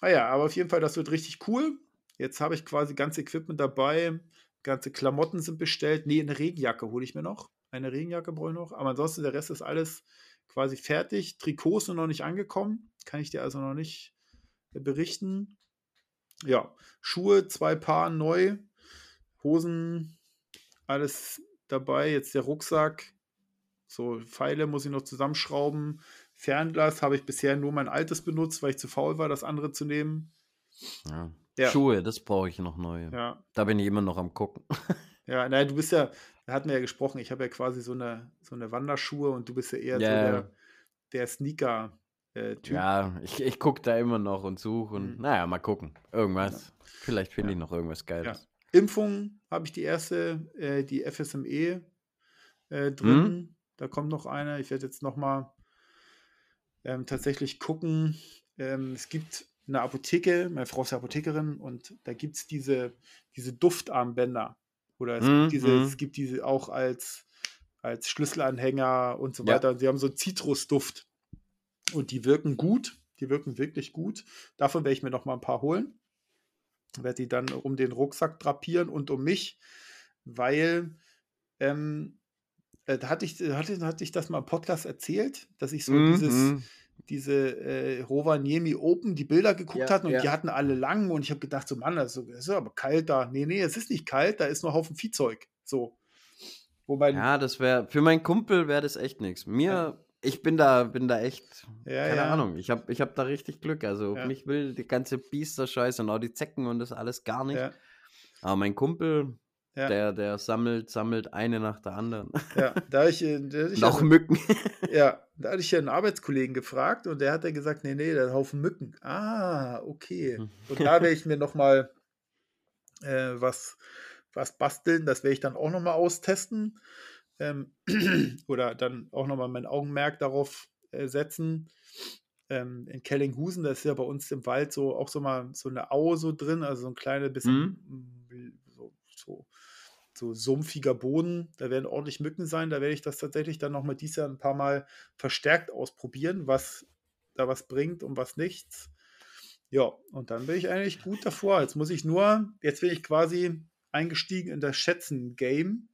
Naja, aber auf jeden Fall, das wird richtig cool. Jetzt habe ich quasi ganz Equipment dabei, ganze Klamotten sind bestellt. Nee, eine Regenjacke hole ich mir noch. Eine Regenjacke brauche ich noch, aber ansonsten der Rest ist alles quasi fertig. Trikots sind noch nicht angekommen, kann ich dir also noch nicht äh, berichten. Ja, Schuhe, zwei Paar neu, Hosen, alles dabei. Jetzt der Rucksack. So, Pfeile muss ich noch zusammenschrauben. Fernglas habe ich bisher nur mein altes benutzt, weil ich zu faul war, das andere zu nehmen. Ja. Ja. Schuhe, das brauche ich noch neue. Ja, Da bin ich immer noch am gucken. [LAUGHS] Ja, naja, du bist ja, da hatten wir ja gesprochen, ich habe ja quasi so eine, so eine Wanderschuhe und du bist ja eher so Ja, der, der Sneaker-Typ. ja, ich, ich gucke da immer noch und suche und Mhm. naja, mal gucken. Irgendwas. Vielleicht finde Ja. ich noch irgendwas Ja. Geiles. Impfung habe ich die erste, äh, die FSME äh, Mhm. drin. Da kommt noch eine. Ich werde jetzt noch mal ähm, tatsächlich gucken. Ähm, es gibt eine Apotheke, meine Frau ist ja Apothekerin und da gibt es diese, diese Duftarmbänder. Oder es, Mhm, gibt diese, mhm. es gibt diese auch als, als Schlüsselanhänger und so Ja. weiter. Und sie haben so einen Zitrusduft. Und die wirken gut. Die wirken wirklich gut. Davon werde ich mir noch mal ein paar holen. Werde die dann um den Rucksack drapieren und um mich, weil ähm, äh, da hatte ich, hatte, hatte ich das mal im Podcast erzählt, dass ich so Mhm, dieses, mhm. Diese äh, Rovaniemi Open, die Bilder geguckt Ja, hatten und ja. die hatten alle lang und ich habe gedacht, so Mann, das ist, so- das ist aber kalt da. Nee, nee, es ist nicht kalt, da ist nur Haufen Viehzeug. So. Wo mein, Ja, das wäre, für meinen Kumpel wäre das echt nichts. Mir, Ja. ich bin da, bin da echt, keine. Ahnung, ich habe ich hab da richtig Glück. Also, mich will die ganze Biester-Scheiße und auch die Zecken und das alles gar nicht. Aber mein Kumpel, Ja. der, der sammelt, sammelt eine nach der anderen. ja, da ich, äh, da [LAUGHS] ich auch ja, Mücken. [LAUGHS] ja, da hatte ich ja einen Arbeitskollegen gefragt und der hat ja gesagt, nee, nee, da ein Haufen Mücken. Ah, okay. Hm. Und da werde [LAUGHS] ich mir noch mal äh, was, was basteln. Das werde ich dann auch noch mal austesten. Ähm, [CLEARS THROAT] oder dann auch noch mal mein Augenmerk darauf äh, setzen. Ähm, in Kellinghusen, das ist ja bei uns im Wald so auch so mal so eine Aue so drin, also so ein kleines bisschen mm, so, so, sumpfiger Boden. Da werden ordentlich Mücken sein. Da werde ich das tatsächlich dann noch mal dieses Jahr ein paar Mal verstärkt ausprobieren, was da was bringt und was nichts. Ja, und dann bin ich eigentlich gut davor. Jetzt muss ich nur, jetzt bin ich quasi eingestiegen in das Schätzen-Game.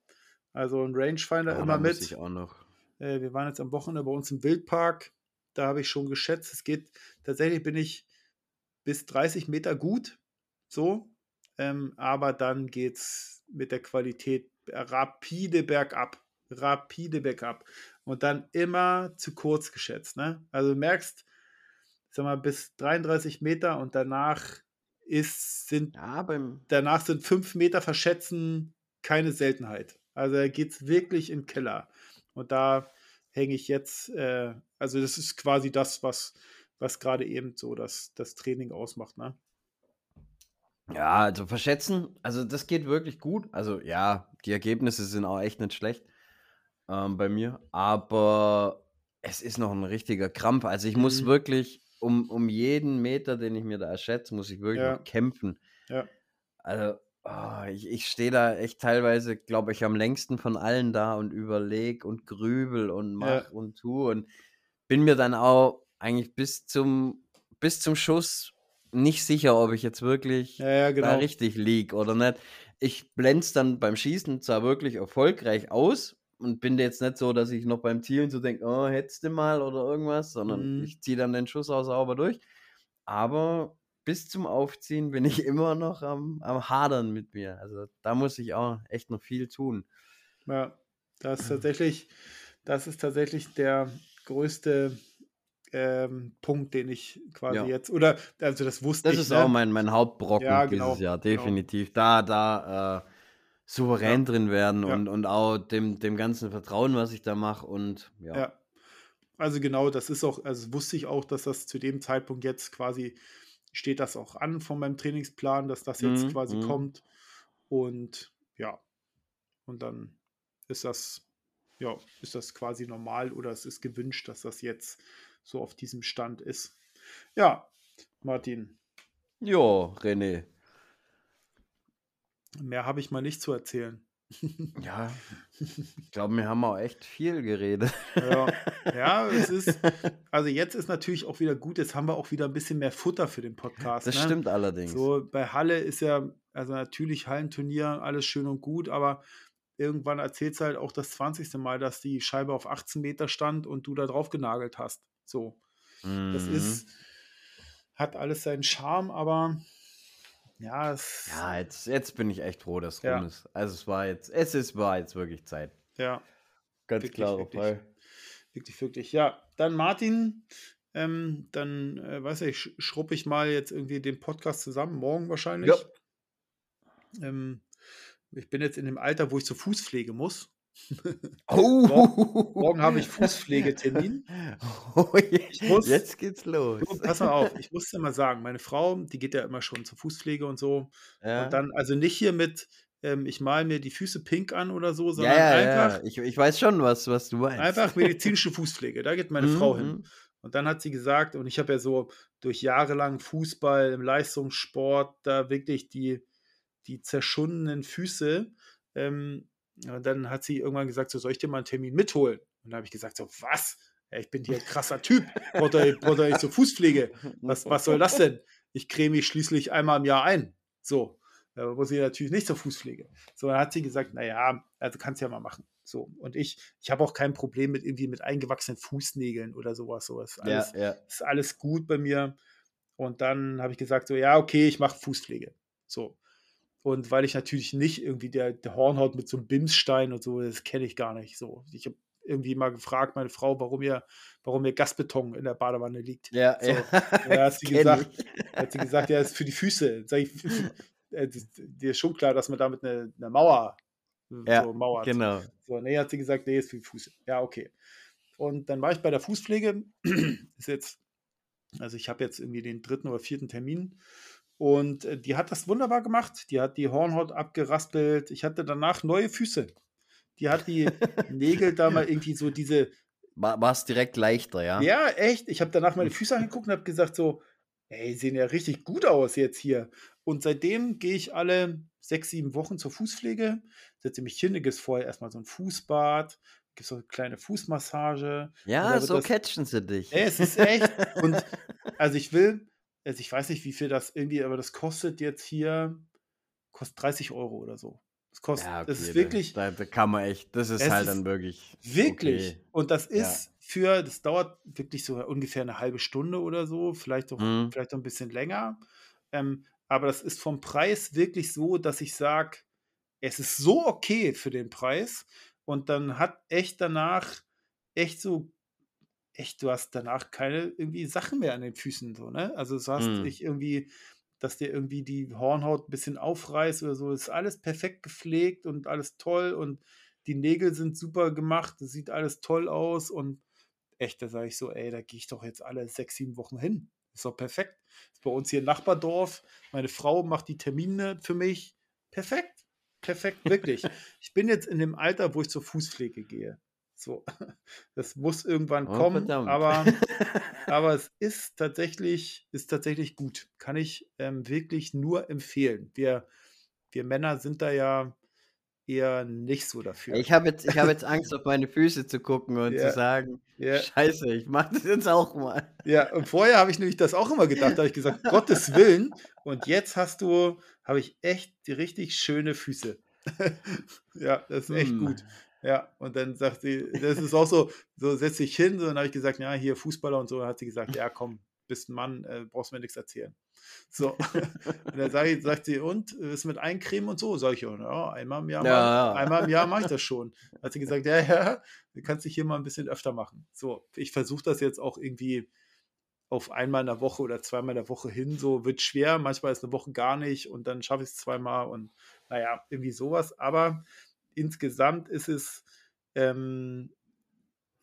Also ein Rangefinder Ah, immer da muss mit. ich auch noch. Äh, wir waren jetzt am Wochenende bei uns im Wildpark. Da habe ich schon geschätzt. Es geht, tatsächlich bin ich bis 30 Meter gut. So. Ähm, aber dann geht es mit der Qualität rapide bergab. Rapide bergab. Und dann immer zu kurz geschätzt. Ne? Also du merkst, sag mal, bis 33 Meter und danach ist, sind Ja, danach sind fünf Meter verschätzen keine Seltenheit. Also da geht es wirklich in den Keller. Und da hänge ich jetzt, äh, also das ist quasi das, was, was gerade eben so das, das Training ausmacht. Ne? Ja, also verschätzen, also das geht wirklich gut. Also ja, die Ergebnisse sind auch echt nicht schlecht ähm, bei mir, aber es ist noch ein richtiger Krampf. Also ich muss Mhm. wirklich um, um jeden Meter, den ich mir da erschätze, muss ich wirklich Ja. kämpfen. Ja. Also oh, ich, ich stehe da echt teilweise, glaube ich, am längsten von allen da und überleg und grübel und mach Ja. und tu und bin mir dann auch eigentlich bis zum, bis zum Schuss nicht sicher, ob ich jetzt wirklich Ja, ja, da genau. richtig lieg oder nicht. Ich blende dann beim Schießen zwar wirklich erfolgreich aus und bin jetzt nicht so, dass ich noch beim Zielen so denke, oh, hättest du mal oder irgendwas, sondern Mhm. ich ziehe dann den Schuss auch sauber durch. Aber bis zum Aufziehen bin ich [LAUGHS] immer noch am, am Hadern mit mir. Also da muss ich auch echt noch viel tun. Ja, das ist [CLEARS THROAT] tatsächlich, das ist tatsächlich der größte ähm, Punkt, den ich quasi Ja. jetzt, oder also das wusste Das ich. ist ne? auch mein, mein Hauptbrocken Ja, dieses genau, Jahr, genau. definitiv. Da, da äh, souverän drin werden und, und auch dem, dem ganzen Vertrauen, was ich da mache. Und ja. Ja. Also genau, das ist auch, also wusste ich auch, dass das zu dem Zeitpunkt jetzt quasi steht das auch an von meinem Trainingsplan, dass das jetzt Mhm, quasi mhm. kommt. Und ja, und dann ist das, ja, ist das quasi normal oder es ist gewünscht, dass das jetzt so auf diesem Stand ist. Ja, Martin, Jo, René. mehr habe ich mal nicht zu erzählen. [LAUGHS] Ja, ich glaube, wir haben auch echt viel geredet. Ja, [LAUGHS] ja, es ist, also jetzt ist natürlich auch wieder gut, jetzt haben wir auch wieder ein bisschen mehr Futter für den Podcast. Das ne? stimmt allerdings. So, bei Halle ist ja, also natürlich Hallenturnier, alles schön und gut, aber irgendwann erzählst du halt auch das 20. Mal, dass die Scheibe auf 18 Meter stand und du da drauf genagelt hast. So, das Mhm. ist, hat alles seinen Charme, aber ja, es, Ja, jetzt, jetzt bin ich echt froh, dass Ja. rum ist. Also es war jetzt, es ist, war jetzt wirklich Zeit. ja, Ganz Wirklich, klarer wirklich. Fall. wirklich, wirklich. Ja, dann Martin, ähm, dann, äh, weiß ich, sch- schruppe ich mal jetzt irgendwie den Podcast zusammen, morgen wahrscheinlich. Ja. Ähm, ich bin jetzt in dem Alter, wo ich zur Fußpflege muss. Oh. Morgen, morgen habe ich Fußpflegetermin. [LAUGHS] Oh, je- Ich muss- jetzt geht's los. Pass mal auf, ich muss dir mal sagen, meine Frau, die geht ja immer schon zur Fußpflege und so. Ja. Und dann, also nicht hier mit, ähm, ich male mir die Füße pink an oder so, sondern ja, einfach, ja. Ich, ich weiß schon, was, was du meinst. einfach medizinische Fußpflege. Da geht meine Mhm, Frau hin. mhm. Und dann hat sie gesagt, und ich habe ja so durch jahrelang Fußball im Leistungssport da wirklich die, die zerschundenen Füße. Ähm, dann hat sie irgendwann gesagt, so soll ich dir mal einen Termin mitholen? Und da habe ich gesagt, so was? Ja, ich bin hier ein krasser Typ. Braucht doch nicht zur Fußpflege. Was, was soll das denn? Ich creme mich schließlich einmal im Jahr ein. So. Da muss ich natürlich nicht zur Fußpflege. So, dann hat sie gesagt, naja, also kannst ja mal machen. So. Und ich, ich habe auch kein Problem mit irgendwie mit eingewachsenen Fußnägeln oder sowas. So ist alles, Ja, ja. ist alles gut bei mir. Und dann habe ich gesagt, so, ja, okay, ich mache Fußpflege. So. Und weil ich natürlich nicht irgendwie der, der Hornhaut mit so einem Bimsstein und so, das kenne ich gar nicht. So. Ich habe irgendwie mal gefragt, meine Frau, warum ihr, warum ihr Gasbeton in der Badewanne liegt. Ja, So. ja. Ja, hat [LAUGHS] sie gesagt. Hat sie gesagt, ja, ist für die Füße. Sag ich, äh, dir ist schon klar, dass man damit eine, eine Mauer äh, Ja, so mauert. Genau. So, nee, hat sie gesagt, nee, ist für die Füße. Ja, okay. Und dann war ich bei der Fußpflege. [CLEARS THROAT] ist jetzt, also ich habe jetzt irgendwie den dritten oder vierten Termin. Und äh, die hat das wunderbar gemacht. Die hat die Hornhaut abgeraspelt. Ich hatte danach neue Füße. Die hat die Nägel da [LAUGHS] mal irgendwie so diese, War es direkt leichter, ja? ja, echt. Ich habe danach meine Füße angeguckt und habe gesagt so, ey, sehen ja richtig gut aus jetzt hier. Und seitdem gehe ich alle sechs, sieben Wochen zur Fußpflege, setze mich hin, gibt es vorher erstmal so ein Fußbad, gibt es so eine kleine Fußmassage. Ja, so das- catchen sie dich. Ey, es ist echt. [LAUGHS] Und also ich will, also ich weiß nicht, wie viel das irgendwie, aber das kostet jetzt hier, kostet 30 Euro oder so. Das kostet, Ja, das ist okay, wirklich, Da, da kann man echt, das ist halt ist dann wirklich. Wirklich. Okay. Und das Ja. ist für, das dauert wirklich so ungefähr eine halbe Stunde oder so, vielleicht auch, Mhm. vielleicht auch ein bisschen länger. Ähm, aber das ist vom Preis wirklich so, dass ich sage, es ist so okay für den Preis. Und dann hat echt danach, echt so, echt, du hast danach keine irgendwie Sachen mehr an den Füßen, so, ne? Also du hast Mhm. nicht irgendwie, dass dir irgendwie die Hornhaut ein bisschen aufreißt oder so. Ist alles perfekt gepflegt und alles toll und die Nägel sind super gemacht, es sieht alles toll aus und echt, da sage ich so, ey, da gehe ich doch jetzt alle sechs, sieben Wochen hin. Ist doch perfekt. Ist bei uns hier im Nachbardorf. Meine Frau macht die Termine für mich. Perfekt. Perfekt, wirklich. [LAUGHS] ich bin jetzt in dem Alter, wo ich zur Fußpflege gehe. So, [LAUGHS] das muss irgendwann Oh, kommen, verdammt. aber, [LAUGHS] aber es ist tatsächlich, ist tatsächlich gut. Kann ich ähm, wirklich nur empfehlen. Wir, wir Männer sind da ja eher nicht so dafür. Ich habe jetzt, ich hab jetzt Angst, auf meine Füße zu gucken und [LAUGHS] Ja. zu sagen, Ja. scheiße, ich mache das jetzt auch mal. Ja, und vorher habe ich nämlich das auch immer gedacht. Da habe ich gesagt, Gottes Willen. Und jetzt hast du, habe ich echt die richtig schöne Füße. ja, das ist echt Hm. gut. Ja, und dann sagt sie, das ist auch so, so setz dich hin. So, dann habe ich gesagt, ja, hier Fußballer und so. Dann hat sie gesagt, ja, komm, bist ein Mann, äh, brauchst mir nichts erzählen. So, [LAUGHS] und dann sag ich, sagt sie, und ist mit Eincremen und so? Sag ich, ja, einmal im Jahr, Ja, mal, ja. einmal im Jahr mache ich das schon. Hat sie gesagt, ja, ja, du kannst dich hier mal ein bisschen öfter machen. So, ich versuche das jetzt auch irgendwie auf einmal in der Woche oder zweimal in der Woche hin. So wird schwer, manchmal ist eine Woche gar nicht und dann schaffe ich es zweimal und naja, irgendwie sowas. Aber insgesamt ist es ähm,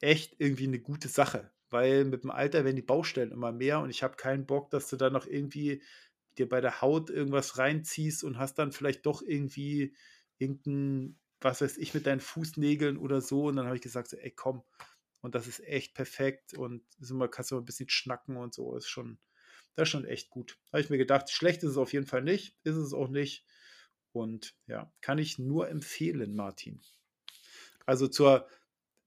echt irgendwie eine gute Sache, weil mit dem Alter werden die Baustellen immer mehr und ich habe keinen Bock, dass du da noch irgendwie dir bei der Haut irgendwas reinziehst und hast dann vielleicht doch irgendwie irgendein, was weiß ich, mit deinen Fußnägeln oder so. Und dann habe ich gesagt, so, ey, komm, und das ist echt perfekt und ist immer, kannst du mal ein bisschen schnacken und so. Ist schon, das ist schon echt gut. Habe ich mir gedacht, schlecht ist es auf jeden Fall nicht, ist es auch nicht. Und ja, kann ich nur empfehlen, Martin. Also zur,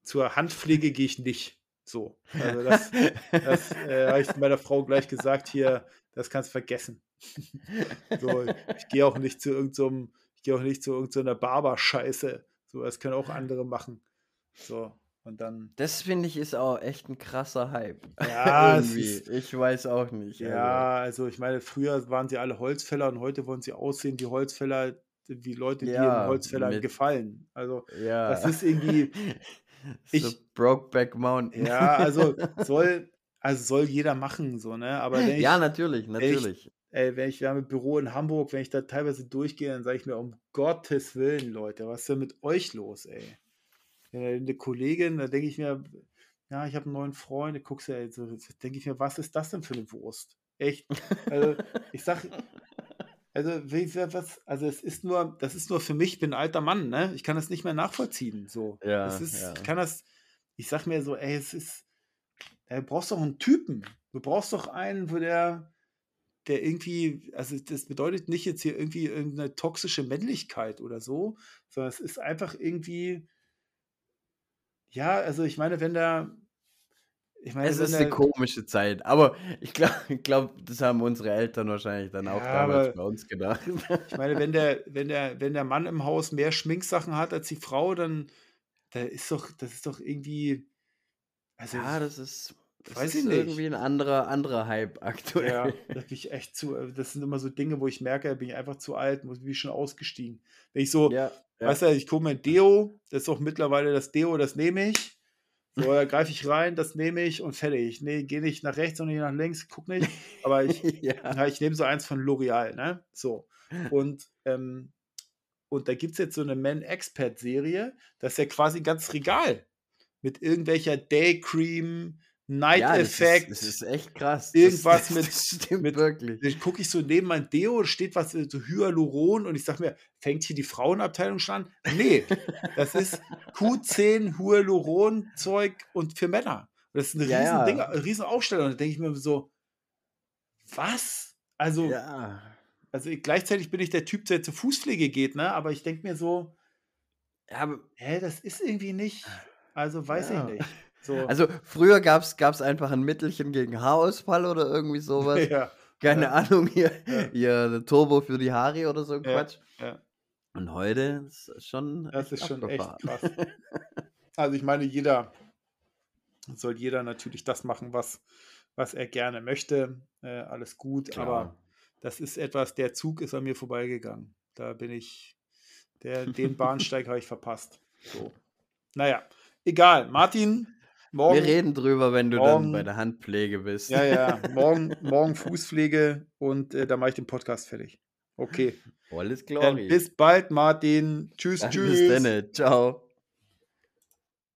zur Handpflege gehe ich nicht. So. Also das, das äh, [LAUGHS] habe ich meiner Frau gleich gesagt, hier, das kannst du vergessen. [LAUGHS] so, ich gehe auch nicht zu irgendeinem, ich gehe auch nicht zu irgendeiner Barber-Scheiße. So, das können auch andere machen. So, und dann. Das finde ich ist auch echt ein krasser Hype. Ja, [LAUGHS] ist- Ich weiß auch nicht. Ja, also ich meine, früher waren sie alle Holzfäller und heute wollen sie aussehen wie Holzfäller, wie Leute, die Ja, den Holzfällern mit- gefallen. Also, Also, ja. das ist irgendwie, [LAUGHS] so ich- Brokeback Mountain. ja, also soll, also soll jeder machen, so, ne? Aber ich, ja, natürlich, ich- natürlich. ey, wenn ich, wir haben ein Büro in Hamburg, wenn ich da teilweise durchgehe, dann sage ich mir, um Gottes Willen, Leute, was ist denn mit euch los, ey? Eine Kollegin, da denke ich mir, ja, ich habe einen neuen Freund, guckst ja, so, denke ich mir, was ist das denn für eine Wurst? Echt? Also, ich sag, also, was, also es ist nur, das ist nur für mich, ich bin ein alter Mann, ne? Ich kann das nicht mehr nachvollziehen. So. Ja, ist, ja. ich kann das, ich sag mir so, ey, es ist, du brauchst doch einen Typen. Du brauchst doch einen, wo der, der irgendwie, also das bedeutet nicht jetzt hier irgendwie irgendeine toxische Männlichkeit oder so, sondern es ist einfach irgendwie, ja, also ich meine, wenn der, ich meine, Es ist eine komische Zeit, aber ich glaube, [LAUGHS] glaub, das haben unsere Eltern wahrscheinlich dann auch ja, damals aber bei uns gedacht. ich meine, wenn der, wenn der, wenn der Mann im Haus mehr Schminksachen hat als die Frau, dann, da ist doch, das ist doch irgendwie, also Ja, das ist, das weiß ist ich nicht. irgendwie ein anderer, anderer Hype Ja, aktuell. [LAUGHS] da bin ich echt zu. Das sind immer so Dinge, wo ich merke, da bin ich einfach zu alt, muss bin ich schon ausgestiegen. Wenn ich so, Ja, weißt ja. du, ich gucke mein Deo, das ist auch mittlerweile das Deo, das nehme ich. So, da greife ich rein, das nehme ich und fertig. Nee, gehe nicht nach rechts und nicht nach links, guck nicht. Aber ich, [LAUGHS] ja. ja, ich nehme so eins von L'Oreal, ne? So. Und, ähm, und da gibt es jetzt so eine Men Expert Serie, das ist ja quasi ein ganzes Regal mit irgendwelcher Day Cream, Night Ja, das ist, Effect. das ist echt krass. Irgendwas das, mit- [LAUGHS] das stimmt mit- wirklich. Dann gucke ich so neben mein Deo, steht was, äh, so Hyaluron und ich sage mir, fängt hier die Frauenabteilung schon an? Nee, das ist [LAUGHS] Q10 Hyaluron-Zeug und für Männer. Und das ist eine Ja, riesen, ja. Ding, eine riesen Aufstellung. Und da denke ich mir so, was? Also, Ja. also ich, gleichzeitig bin ich der Typ, der zur Fußpflege geht, ne? aber ich denke mir so, hä, das ist irgendwie nicht, also weiß ich nicht. So, also früher gab es einfach ein Mittelchen gegen Haarausfall oder irgendwie sowas. [LAUGHS] ja, Keine ja. Ahnung, hier, Ja. hier Turbo für die Haare oder so ein Quatsch. Und heute ist es schon Das echt ist schon echt krass. [LAUGHS] Also ich meine, jeder soll jeder natürlich das machen, was, was er gerne möchte. Äh, alles gut, Klar. aber das ist etwas, der Zug ist an mir vorbeigegangen. Da bin ich, der, den [LAUGHS] Bahnsteig habe ich verpasst. So. Naja, egal. Martin, morgen. Wir reden drüber, wenn du morgen- dann bei der Handpflege bist. Ja, ja, [LAUGHS] morgen, morgen Fußpflege und äh, dann mache ich den Podcast fertig. Okay. Alles Glory. bis bald, Martin. Tschüss, Dann tschüss. Bis dann. Ciao.